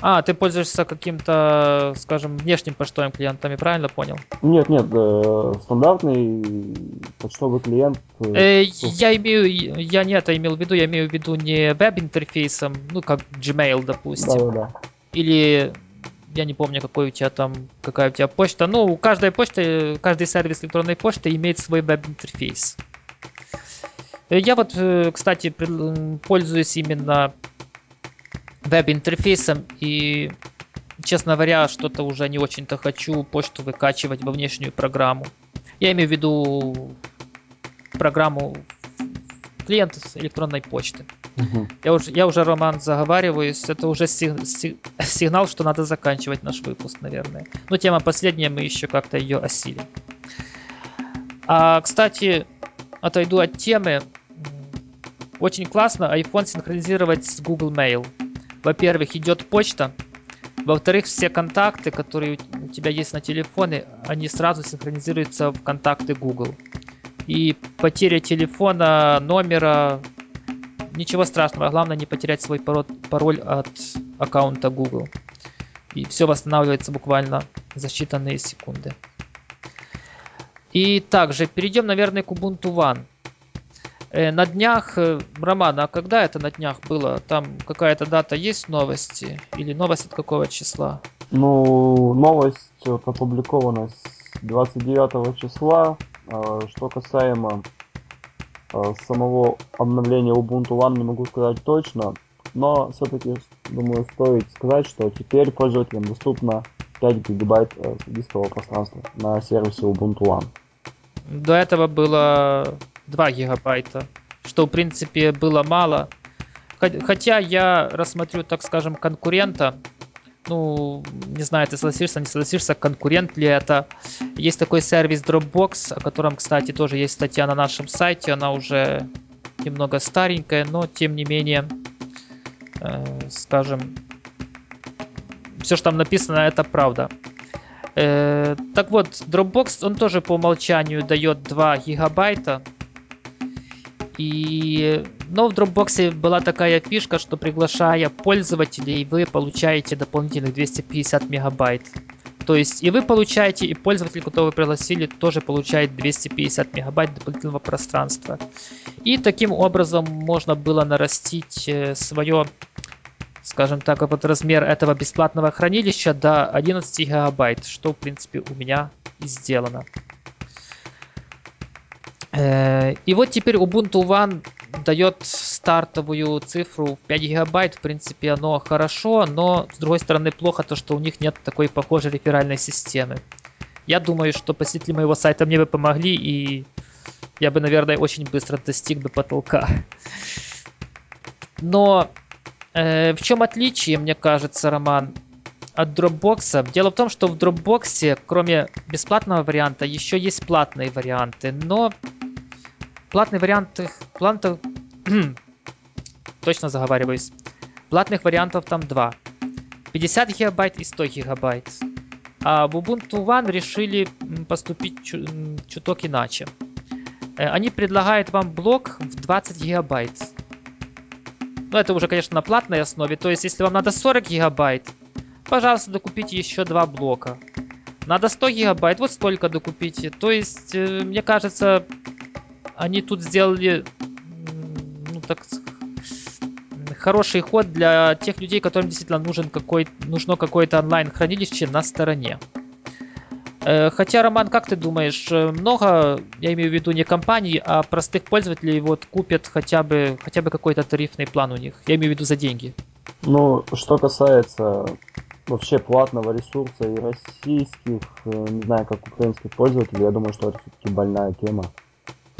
А, ты пользуешься каким-то, скажем, внешним почтовым клиентом, я правильно понял? Нет, нет, э, стандартный почтовый клиент. Э, э я имею, я не это имел в виду, я имею в виду не веб-интерфейсом, ну как Gmail, допустим. Да, да, да. Или я не помню, какой у тебя там, какая у тебя почта. Ну, у каждой почты, каждый сервис электронной почты имеет свой веб-интерфейс. Э, я вот, э, кстати, пользуюсь именно веб-интерфейсом и, честно говоря, что-то уже не очень-то хочу почту выкачивать во внешнюю программу. Я имею в виду программу клиент электронной почты. Угу. Я, уже, я уже, Роман, заговариваюсь. Это уже сигнал, что надо заканчивать наш выпуск, наверное. Но тема последняя, мы еще как-то ее осилим. А, кстати, отойду от темы. Очень классно iPhone синхронизировать с Google Mail во-первых, идет почта, во-вторых, все контакты, которые у тебя есть на телефоне, они сразу синхронизируются в контакты Google. И потеря телефона, номера, ничего страшного. Главное не потерять свой пароль от аккаунта Google. И все восстанавливается буквально за считанные секунды. И также перейдем, наверное, к Ubuntu One. Э, на днях, э, Роман, а когда это на днях было? Там какая-то дата есть новости? Или новость от какого числа? Ну, новость вот опубликована с 29 числа. А, что касаемо самого обновления Ubuntu One, не могу сказать точно. Но все-таки, думаю, стоит сказать, что теперь пользователям доступно 5 гигабайт э, дискового пространства на сервисе Ubuntu One. До этого было 2 гигабайта, что в принципе было мало. Хотя я рассмотрю, так скажем, конкурента, ну, не знаю, ты согласишься, не согласишься, конкурент ли это. Есть такой сервис Dropbox, о котором, кстати, тоже есть статья на нашем сайте, она уже немного старенькая, но тем не менее, э, скажем, все, что там написано, это правда. Э, так вот, Dropbox, он тоже по умолчанию дает 2 гигабайта, и, но в Dropbox была такая фишка, что приглашая пользователей, вы получаете дополнительных 250 мегабайт. То есть и вы получаете, и пользователь, которого вы пригласили, тоже получает 250 мегабайт дополнительного пространства. И таким образом можно было нарастить э, свое, скажем так, вот размер этого бесплатного хранилища до 11 гигабайт, что в принципе у меня и сделано. Э, и вот теперь Ubuntu One дает стартовую цифру в 5 гигабайт. В принципе, оно хорошо, но с другой стороны плохо то, что у них нет такой похожей реферальной системы. Я думаю, что посетители моего сайта мне бы помогли, и я бы, наверное, очень быстро достиг бы потолка. Но э, в чем отличие, мне кажется, Роман, от Dropbox? Дело в том, что в Dropbox, кроме бесплатного варианта, еще есть платные варианты, но Платный вариант их... План-то... Точно заговариваюсь. Платных вариантов там два. 50 гигабайт и 100 гигабайт. А в Ubuntu One решили поступить чуток иначе. Они предлагают вам блок в 20 гигабайт. Ну, это уже, конечно, на платной основе. То есть, если вам надо 40 гигабайт, пожалуйста, докупите еще два блока. Надо 100 гигабайт, вот столько докупите. То есть, э, мне кажется, они тут сделали, ну, так хороший ход для тех людей, которым действительно нужен какой, нужно какое-то онлайн-хранилище на стороне. Э, хотя, Роман, как ты думаешь, э, много, я имею в виду не компаний, а простых пользователей вот купят хотя бы, хотя бы какой-то тарифный план у них? Я имею в виду за деньги. Ну, что касается вообще платного ресурса и российских, э, не знаю, как украинских пользователей, я думаю, что это все-таки больная тема.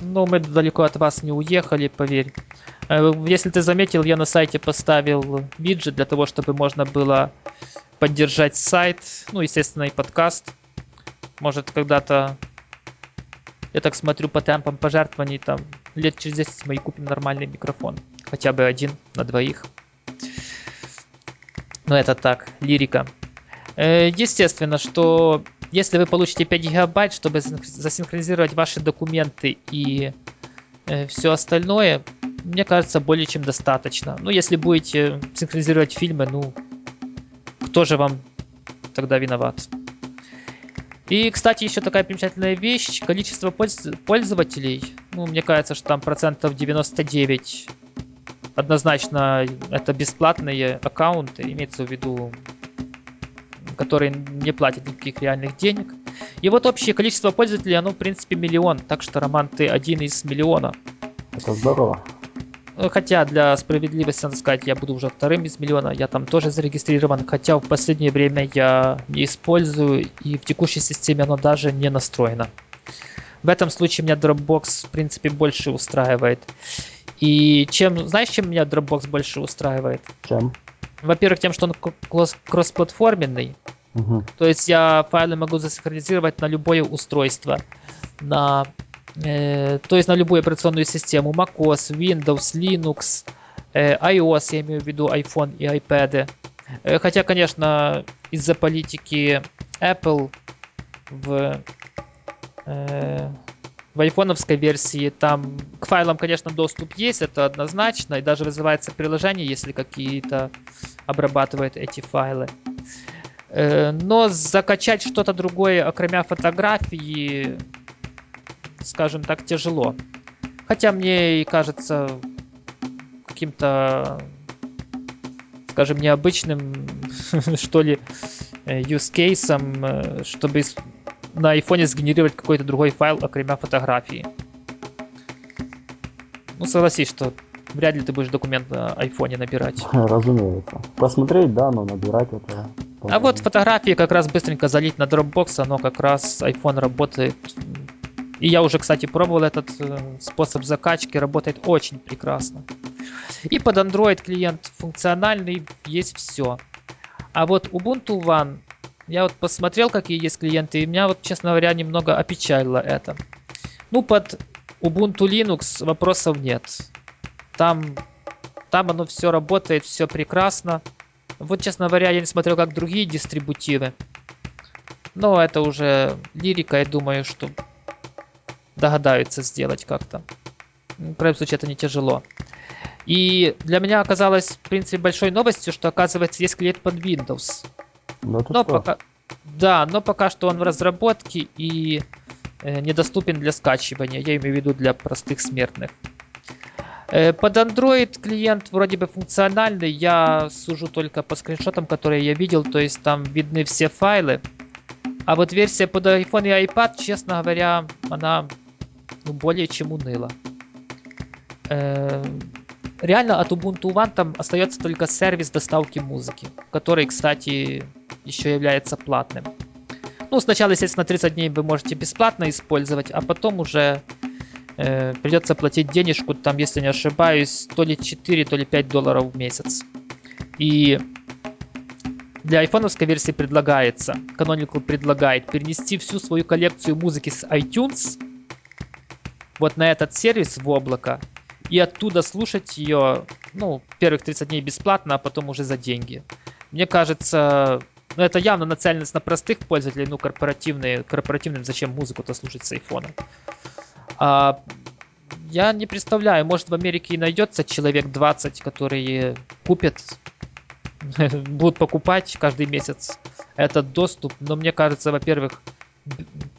Ну, мы далеко от вас не уехали, поверь. Если ты заметил, я на сайте поставил виджет для того, чтобы можно было поддержать сайт, ну, естественно, и подкаст. Может, когда-то, я так смотрю по темпам пожертвований, там, лет через 10 мы и купим нормальный микрофон. Хотя бы один на двоих. Но это так, лирика. Э, естественно, что если вы получите 5 гигабайт, чтобы засинхронизировать ваши документы и э, все остальное, мне кажется, более чем достаточно. Ну, если будете синхронизировать фильмы, ну, кто же вам тогда виноват? И, кстати, еще такая примечательная вещь. Количество пользователей, ну, мне кажется, что там процентов 99 однозначно это бесплатные аккаунты, имеется в виду, которые не платят никаких реальных денег. И вот общее количество пользователей, оно, в принципе, миллион. Так что, Роман, ты один из миллиона. Это здорово. Э, хотя для справедливости надо сказать, я буду уже вторым из миллиона, я там тоже зарегистрирован, хотя в последнее время я не использую и в текущей системе оно даже не настроено. В этом случае меня Dropbox в принципе больше устраивает. И чем, знаешь, чем меня Dropbox больше устраивает? Чем? Во-первых, тем, что он кроссплатформенный. Угу. То есть я файлы могу засинхронизировать на любое устройство. На Э, то есть на любую операционную систему macOS, Windows, Linux, э, iOS, я имею в виду iPhone и iPad. Э, хотя, конечно, из-за политики Apple в, э, в айфоновской версии там к файлам, конечно, доступ есть, это однозначно, и даже вызывается приложение, если какие-то обрабатывает эти файлы. Э, но закачать что-то другое, окромя фотографии, скажем так, тяжело. Хотя мне и кажется каким-то, скажем, необычным, что ли, э, use кейсом, э, чтобы на айфоне сгенерировать какой-то другой файл, окремя фотографии. Ну, согласись, что вряд ли ты будешь документ на айфоне набирать. Разумеется. Посмотреть, да, но набирать это... А вот фотографии как раз быстренько залить на Dropbox, оно как раз iPhone работает и я уже, кстати, пробовал этот э, способ закачки, работает очень прекрасно. И под Android клиент функциональный, есть все. А вот Ubuntu One, я вот посмотрел, какие есть клиенты, и меня вот, честно говоря, немного опечалило это. Ну, под Ubuntu Linux вопросов нет. Там, там оно все работает, все прекрасно. Вот, честно говоря, я не смотрел, как другие дистрибутивы. Но это уже лирика, я думаю, что догадаются сделать как-то. В крайнем случае это не тяжело. И для меня оказалось, в принципе, большой новостью, что, оказывается, есть клиент под Windows. Ну, но пока... Да, но пока что он в разработке и э, недоступен для скачивания. Я имею в виду для простых смертных. Э, под Android клиент вроде бы функциональный. Я сужу только по скриншотам, которые я видел. То есть там видны все файлы. А вот версия под iPhone и iPad, честно говоря, она ну, более чем уныло. Э, реально от Ubuntu One там остается только сервис доставки музыки, который, кстати, еще является платным. Ну, сначала, естественно, 30 дней вы можете бесплатно использовать, а потом уже э, придется платить денежку, там, если не ошибаюсь, то ли 4, то ли 5 долларов в месяц. И для айфоновской версии предлагается, Canonical предлагает перенести всю свою коллекцию музыки с iTunes вот на этот сервис в облако и оттуда слушать ее, ну, первых 30 дней бесплатно, а потом уже за деньги. Мне кажется, ну, это явно нацеленность на простых пользователей, ну, корпоративные, корпоративным зачем музыку-то слушать с айфона. А, я не представляю, может в Америке и найдется человек 20, которые купят, будут покупать каждый месяц этот доступ, но мне кажется, во-первых,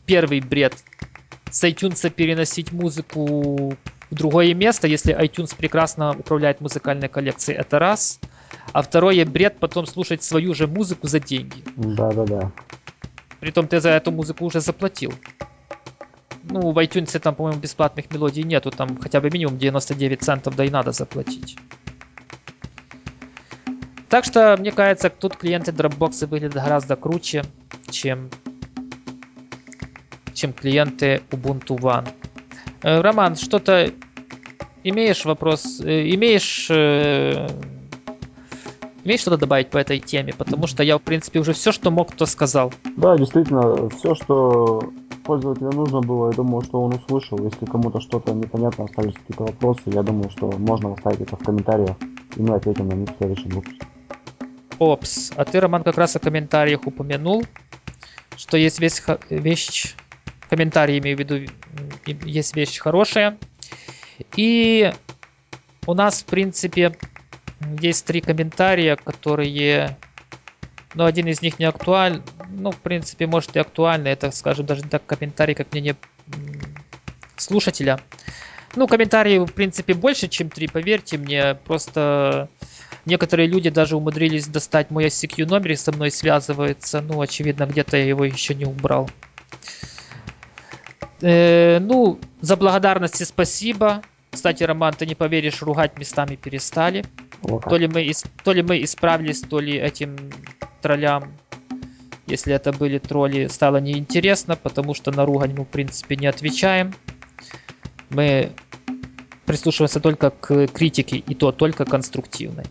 первый бред с iTunes переносить музыку в другое место, если iTunes прекрасно управляет музыкальной коллекцией, это раз. А второе, бред потом слушать свою же музыку за деньги. Да-да-да. Притом ты за эту музыку уже заплатил. Ну, в iTunes там, по-моему, бесплатных мелодий нету, там хотя бы минимум 99 центов, да и надо заплатить. Так что, мне кажется, тут клиенты Dropbox выглядят гораздо круче, чем, чем клиенты Ubuntu One. Э, Роман, что-то имеешь вопрос, э, имеешь, э, имеешь что-то добавить по этой теме? Потому что я, в принципе, уже все, что мог, то сказал. Да, действительно, все, что пользователю нужно было, я думаю, что он услышал. Если кому-то что-то непонятно, остались какие-то вопросы, я думаю, что можно оставить это в комментариях, и мы ответим на них в следующем выпуске. Опс, а ты, Роман, как раз о комментариях упомянул, что есть вещь, вещь комментарии, имею в виду, есть вещь хорошая. И у нас, в принципе, есть три комментария, которые... Ну, один из них не актуален. Ну, в принципе, может и актуальный. Это, скажем, даже так комментарий, как мнение слушателя. Ну, комментарии, в принципе, больше, чем три, поверьте мне. Просто некоторые люди даже умудрились достать мой ICQ номер и со мной связываются. Ну, очевидно, где-то я его еще не убрал. Э, ну, за благодарности спасибо. Кстати, Роман, ты не поверишь, ругать местами перестали. То ли, мы, то ли мы исправились, то ли этим троллям, если это были тролли, стало неинтересно, потому что на ругань мы, в принципе, не отвечаем. Мы прислушиваемся только к критике, и то только конструктивной.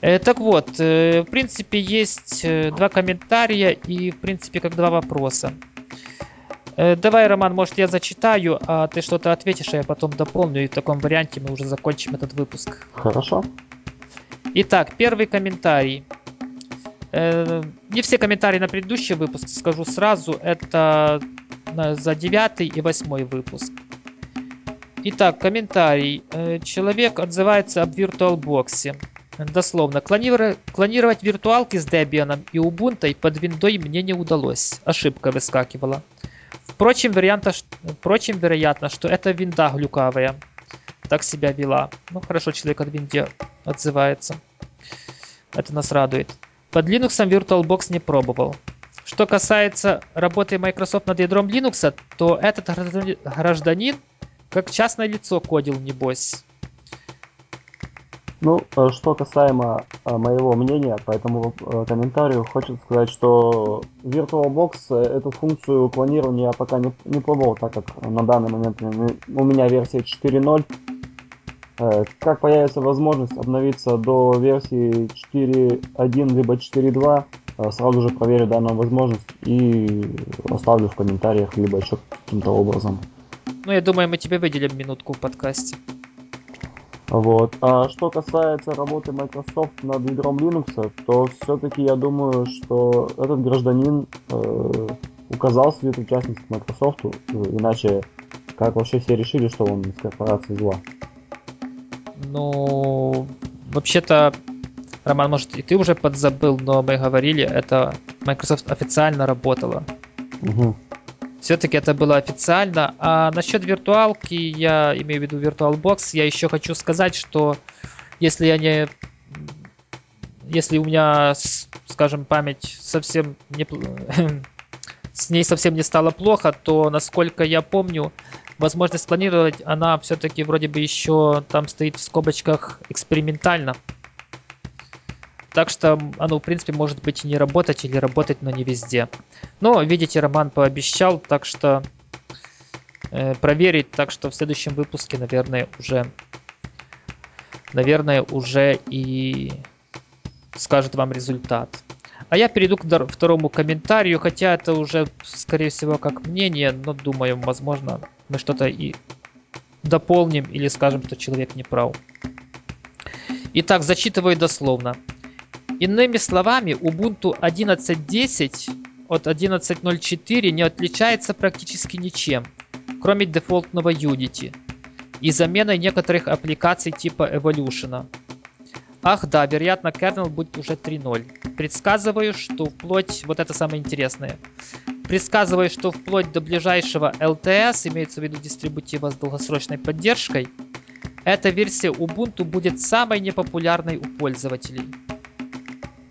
Э, так вот, э, в принципе, есть э, два комментария и, в принципе, как два вопроса. Э, давай, Роман, может я зачитаю, а ты что-то ответишь, а я потом дополню, и в таком варианте мы уже закончим этот выпуск. Хорошо. Итак, первый комментарий. Э, не все комментарии на предыдущий выпуск, скажу сразу, это за девятый и восьмой выпуск. Итак, комментарий. Э, человек отзывается об VirtualBox. Дословно, клонировать, клонировать виртуалки с Debian и Ubuntu под виндой мне не удалось. Ошибка выскакивала. Впрочем, варианта, впрочем, вероятно, что это винда глюкавая. Так себя вела. Ну, хорошо, человек от винде отзывается. Это нас радует. Под Linux VirtualBox не пробовал. Что касается работы Microsoft над ядром Linux, то этот гражданин как частное лицо кодил, небось. Ну, э, что касаемо э, моего мнения по этому э, комментарию, хочется сказать, что VirtualBox эту функцию клонирования пока не, не пробовал, так как на данный момент у меня версия 4.0. Как появится возможность обновиться до версии 4.1 либо 4.2, сразу же проверю данную возможность и оставлю в комментариях, либо еще каким-то образом. Ну, я думаю, мы тебе выделим минутку в подкасте. Вот. А что касается работы Microsoft над ядром Linux, то все-таки я думаю, что этот гражданин э, указал свою причастность к Microsoft, иначе как вообще все решили, что он из корпорации зла? Ну, вообще-то, Роман, может, и ты уже подзабыл, но мы говорили, это Microsoft официально работала. Угу. Все-таки это было официально. А насчет виртуалки, я имею в виду VirtualBox, я еще хочу сказать, что если я не... Если у меня, скажем, память совсем не... с ней совсем не стало плохо, то, насколько я помню, возможность планировать, она все-таки вроде бы еще там стоит в скобочках экспериментально. Так что оно, в принципе, может быть и не работать, или работать, но не везде. Но, видите, Роман пообещал, так что э, проверить. Так что в следующем выпуске, наверное, уже... Наверное, уже и скажет вам результат. А я перейду к второму комментарию, хотя это уже, скорее всего, как мнение, но думаю, возможно, мы что-то и дополним или скажем, что человек не прав. Итак, зачитываю дословно. Иными словами, Ubuntu 11.10 от 11.04 не отличается практически ничем, кроме дефолтного Unity и заменой некоторых аппликаций типа Evolution. Ах да, вероятно, kernel будет уже 3.0. Предсказываю, что вплоть, вот это самое интересное, предсказываю, что вплоть до ближайшего LTS, имеется в виду дистрибутива с долгосрочной поддержкой, эта версия Ubuntu будет самой непопулярной у пользователей.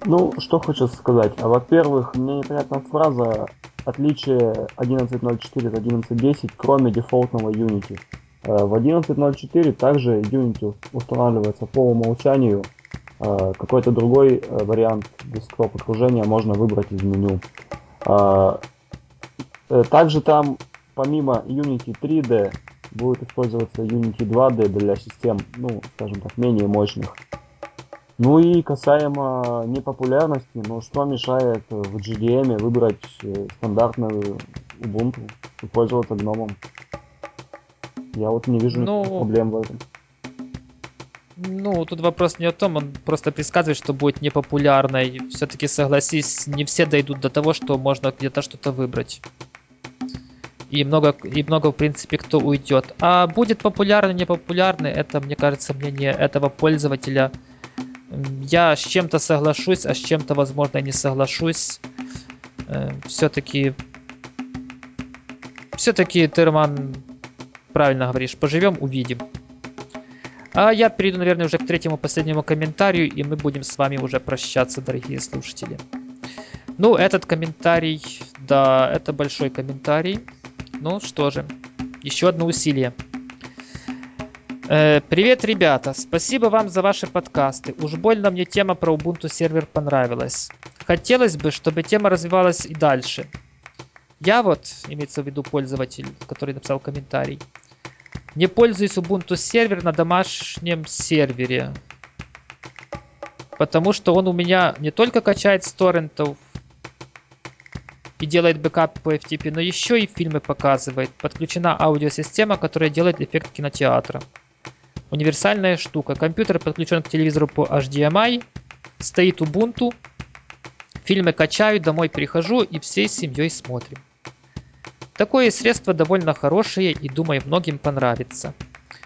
Ну, что хочу сказать. Во-первых, мне непонятна фраза отличие 11.04 от 11.10, кроме дефолтного Unity. Э, в 11.04 также Unity устанавливается по умолчанию. Э, какой-то другой э, вариант десктоп окружения можно выбрать из меню. Также там помимо Unity 3D будет использоваться Unity 2D для систем, ну, скажем так, менее мощных. Ну и касаемо непопулярности, ну что мешает в GDM выбрать стандартную Ubuntu и пользоваться гномом? Я вот не вижу ну, проблем в этом. Ну, тут вопрос не о том, он просто предсказывает, что будет непопулярной. Все-таки, согласись, не все дойдут до того, что можно где-то что-то выбрать. И много, и много, в принципе, кто уйдет. А будет популярный, непопулярный, это, мне кажется, мнение этого пользователя. Я с чем-то соглашусь, а с чем-то, возможно, не соглашусь. Э, все-таки... Все-таки Терман правильно говоришь. Поживем, увидим. А я перейду, наверное, уже к третьему последнему комментарию, и мы будем с вами уже прощаться, дорогие слушатели. Ну, этот комментарий, да, это большой комментарий. Ну что же, еще одно усилие. Э, привет, ребята! Спасибо вам за ваши подкасты. Уж больно мне тема про Ubuntu сервер понравилась. Хотелось бы, чтобы тема развивалась и дальше. Я вот, имеется в виду пользователь, который написал комментарий, не пользуюсь Ubuntu сервер на домашнем сервере. Потому что он у меня не только качает с торрентов и делает бэкап по FTP, но еще и фильмы показывает. Подключена аудиосистема, которая делает эффект кинотеатра. Универсальная штука. Компьютер подключен к телевизору по HDMI. Стоит Ubuntu. Фильмы качаю, домой прихожу и всей семьей смотрим. Такое средство довольно хорошее и, думаю, многим понравится.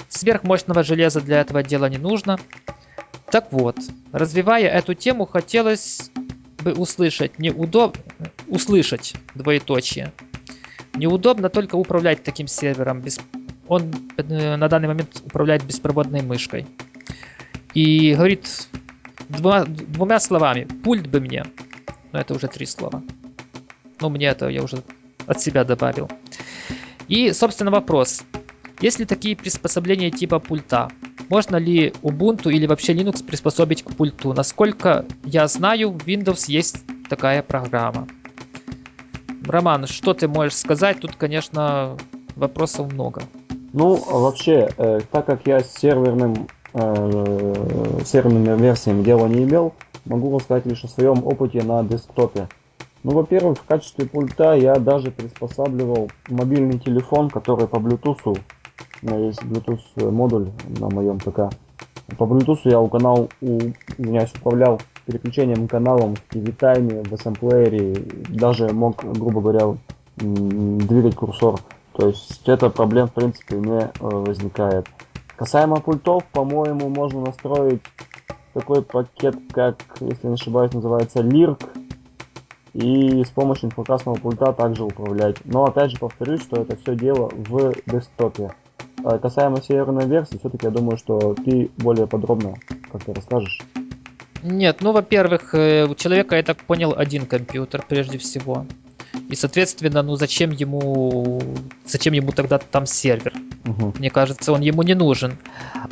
Сверхмощного железа для этого дела не нужно. Так вот, развивая эту тему, хотелось бы услышать неудоб... услышать двоеточие. Неудобно только управлять таким сервером. Без... Он э, на данный момент управляет беспроводной мышкой. И говорит двумя, двумя словами. Пульт бы мне. Но это уже три слова. Ну, мне это я уже от себя добавил. И, собственно, вопрос. Есть ли такие приспособления типа пульта? Можно ли Ubuntu или вообще Linux приспособить к пульту? Насколько я знаю, в Windows есть такая программа. Роман, что ты можешь сказать? Тут, конечно, вопросов много. Ну, вообще, э, так как я с серверным, э, серверными версиями дела не имел, могу рассказать лишь о своем опыте на десктопе. Ну, во-первых, в качестве пульта я даже приспосабливал мобильный телефон, который по Bluetooth, у меня есть Bluetooth модуль на моем ПК. По Bluetooth я у канал, у, извиняюсь, управлял переключением каналом в TV-тайме, в SM-плеере, даже мог, грубо говоря, двигать курсор. То есть это проблем в принципе не э, возникает. Касаемо пультов, по-моему, можно настроить такой пакет, как, если не ошибаюсь, называется LIRC и с помощью инфокасного пульта также управлять. Но опять же повторюсь, что это все дело в десктопе. А касаемо серверной версии, все-таки я думаю, что ты более подробно как-то расскажешь. Нет, ну, во-первых, э, у человека, я так понял, один компьютер прежде всего. И, соответственно, ну зачем ему, зачем ему тогда там сервер? Угу. Мне кажется, он ему не нужен.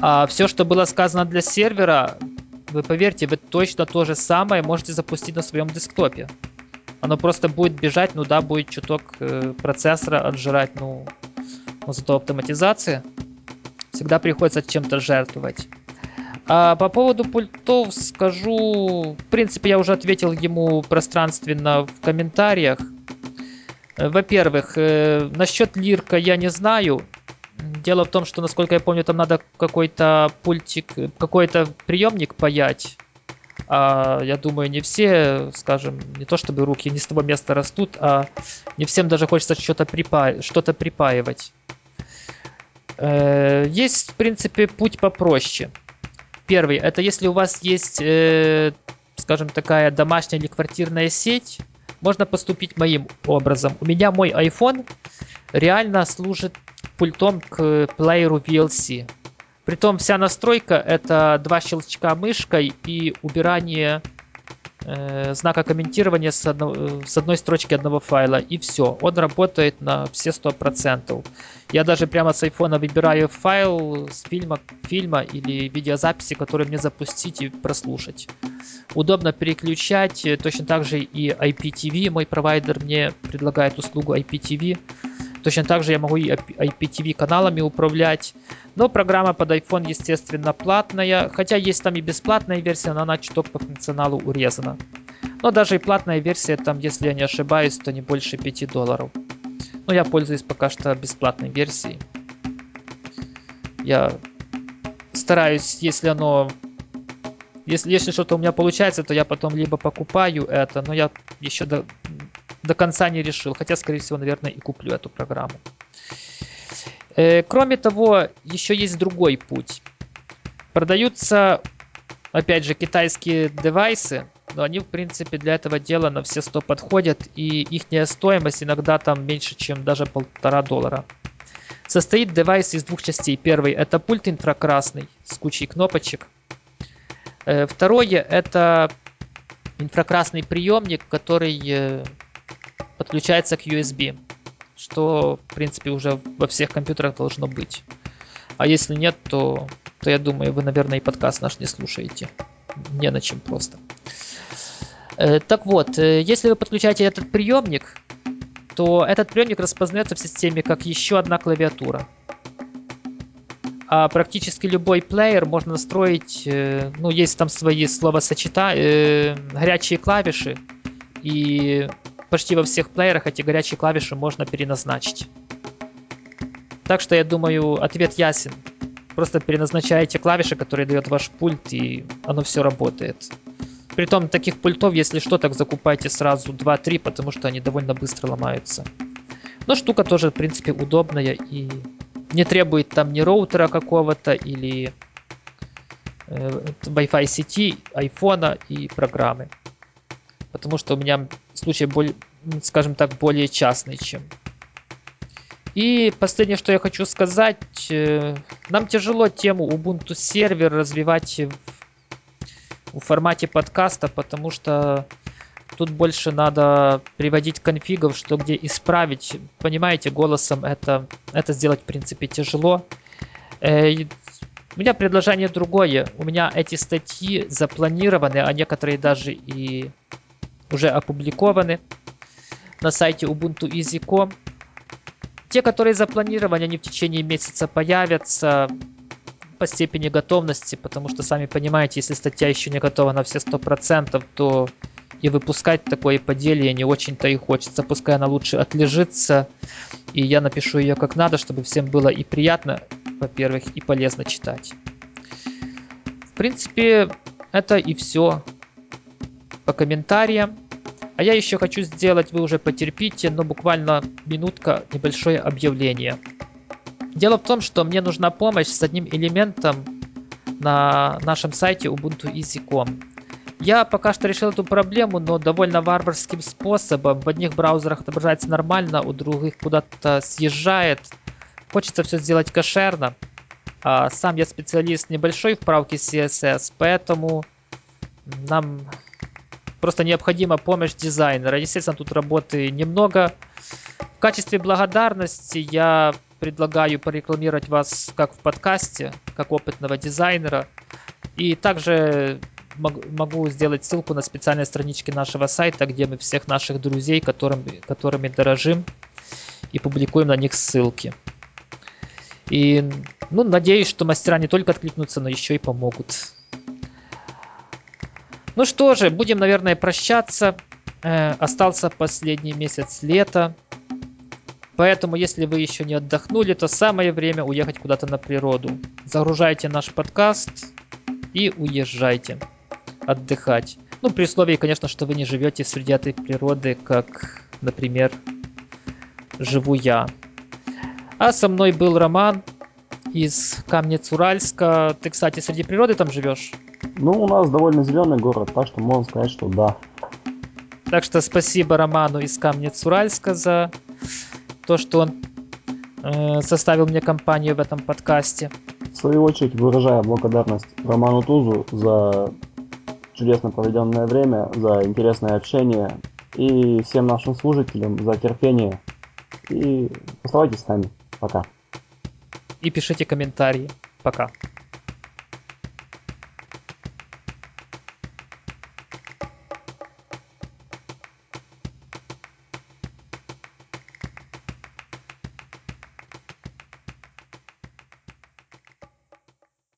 А все, что было сказано для сервера, вы поверьте, вы точно то же самое можете запустить на своем десктопе оно просто будет бежать, ну да, будет чуток э, процессора отжирать, ну, но зато автоматизация. Всегда приходится чем-то жертвовать. А по поводу пультов скажу, в принципе, я уже ответил ему пространственно в комментариях. Э, во-первых, э, насчет лирка я не знаю. Дело в том, что, насколько я помню, там надо какой-то пультик, какой-то приемник паять. А я думаю, не все, скажем, не то чтобы руки не с того места растут, а не всем даже хочется что-то припа... что припаивать. Э, есть, в принципе, путь попроще. Первый, это если у вас есть, скажем, такая домашняя или квартирная сеть, можно поступить моим образом. У меня мой iPhone реально служит пультом к плееру VLC. Притом вся настройка это два щелчка мышкой и убирание э, знака комментирования с, одно, с одной строчки одного файла. И все. Он работает на все 100%. Я даже прямо с iPhone выбираю файл с фильма, фильма или видеозаписи, который мне запустить и прослушать. Удобно переключать. Точно так же и IPTV. Мой провайдер мне предлагает услугу IPTV. Точно так же я могу и IPTV каналами управлять. Но программа под iPhone, естественно, платная. Хотя есть там и бесплатная версия, но она чуток по функционалу урезана. Но даже и платная версия, там, если я не ошибаюсь, то не больше 5 долларов. Но я пользуюсь пока что бесплатной версией. Я стараюсь, если оно... Если, если что-то у меня получается, то я потом либо покупаю это, но я еще до, до конца не решил. Хотя, скорее всего, наверное, и куплю эту программу. Э, кроме того, еще есть другой путь. Продаются, опять же, китайские девайсы, но они, в принципе, для этого дела на все 100 подходят, и их стоимость иногда там меньше, чем даже полтора доллара. Состоит девайс из двух частей. Первый это пульт инфракрасный с кучей кнопочек. Э, второе это инфракрасный приемник, который э, подключается к USB, что, в принципе, уже во всех компьютерах должно быть. А если нет, то, то я думаю, вы, наверное, и подкаст наш не слушаете. Не на чем просто. Э, так вот, э, если вы подключаете этот приемник, то этот приемник распознается в системе как еще одна клавиатура. А практически любой плеер можно настроить, э, ну, есть там свои словосочетания, горячие клавиши, и почти во всех плеерах эти горячие клавиши можно переназначить. Так что я думаю, ответ ясен. Просто переназначаете клавиши, которые дает ваш пульт, и оно все работает. Притом таких пультов, если что, так закупайте сразу 2-3, потому что они довольно быстро ломаются. Но штука тоже, в принципе, удобная и не требует там ни роутера какого-то или э, Wi-Fi сети, айфона и программы потому что у меня случай, более, скажем так, более частный, чем. И последнее, что я хочу сказать, э, нам тяжело тему Ubuntu сервер развивать в, в формате подкаста, потому что тут больше надо приводить конфигов, что где исправить. Понимаете, голосом это, это сделать в принципе тяжело. Э, у меня предложение другое. У меня эти статьи запланированы, а некоторые даже и уже опубликованы на сайте Ubuntu Easy.com. Те, которые запланированы, они в течение месяца появятся по степени готовности, потому что, сами понимаете, если статья еще не готова на все 100%, то и выпускать такое поделие не очень-то и хочется. Пускай она лучше отлежится, и я напишу ее как надо, чтобы всем было и приятно, во-первых, и полезно читать. В принципе, это и все по комментариям. А я еще хочу сделать, вы уже потерпите, но буквально минутка небольшое объявление. Дело в том, что мне нужна помощь с одним элементом на нашем сайте Ubuntu Easy.com. Я пока что решил эту проблему, но довольно варварским способом. В одних браузерах отображается нормально, у других куда-то съезжает. Хочется все сделать кошерно. А сам я специалист небольшой в правке CSS, поэтому нам Просто необходима помощь дизайнера. Естественно, тут работы немного. В качестве благодарности я предлагаю порекламировать вас как в подкасте, как опытного дизайнера. И также могу сделать ссылку на специальные странички нашего сайта, где мы всех наших друзей, которым, которыми дорожим, и публикуем на них ссылки. И ну, надеюсь, что мастера не только откликнутся, но еще и помогут. Ну что же, будем, наверное, прощаться. Э, остался последний месяц лета. Поэтому, если вы еще не отдохнули, то самое время уехать куда-то на природу. Загружайте наш подкаст и уезжайте отдыхать. Ну, при условии, конечно, что вы не живете среди этой природы, как, например, живу я. А со мной был Роман из Камнец-Уральска. Ты, кстати, среди природы там живешь? Ну, у нас довольно зеленый город, так что можно сказать, что да. Так что спасибо Роману из Камнец-Уральска за то, что он э, составил мне компанию в этом подкасте. В свою очередь выражаю благодарность Роману Тузу за чудесно проведенное время, за интересное общение и всем нашим слушателям за терпение. И оставайтесь с нами. Пока. И пишите комментарии. Пока.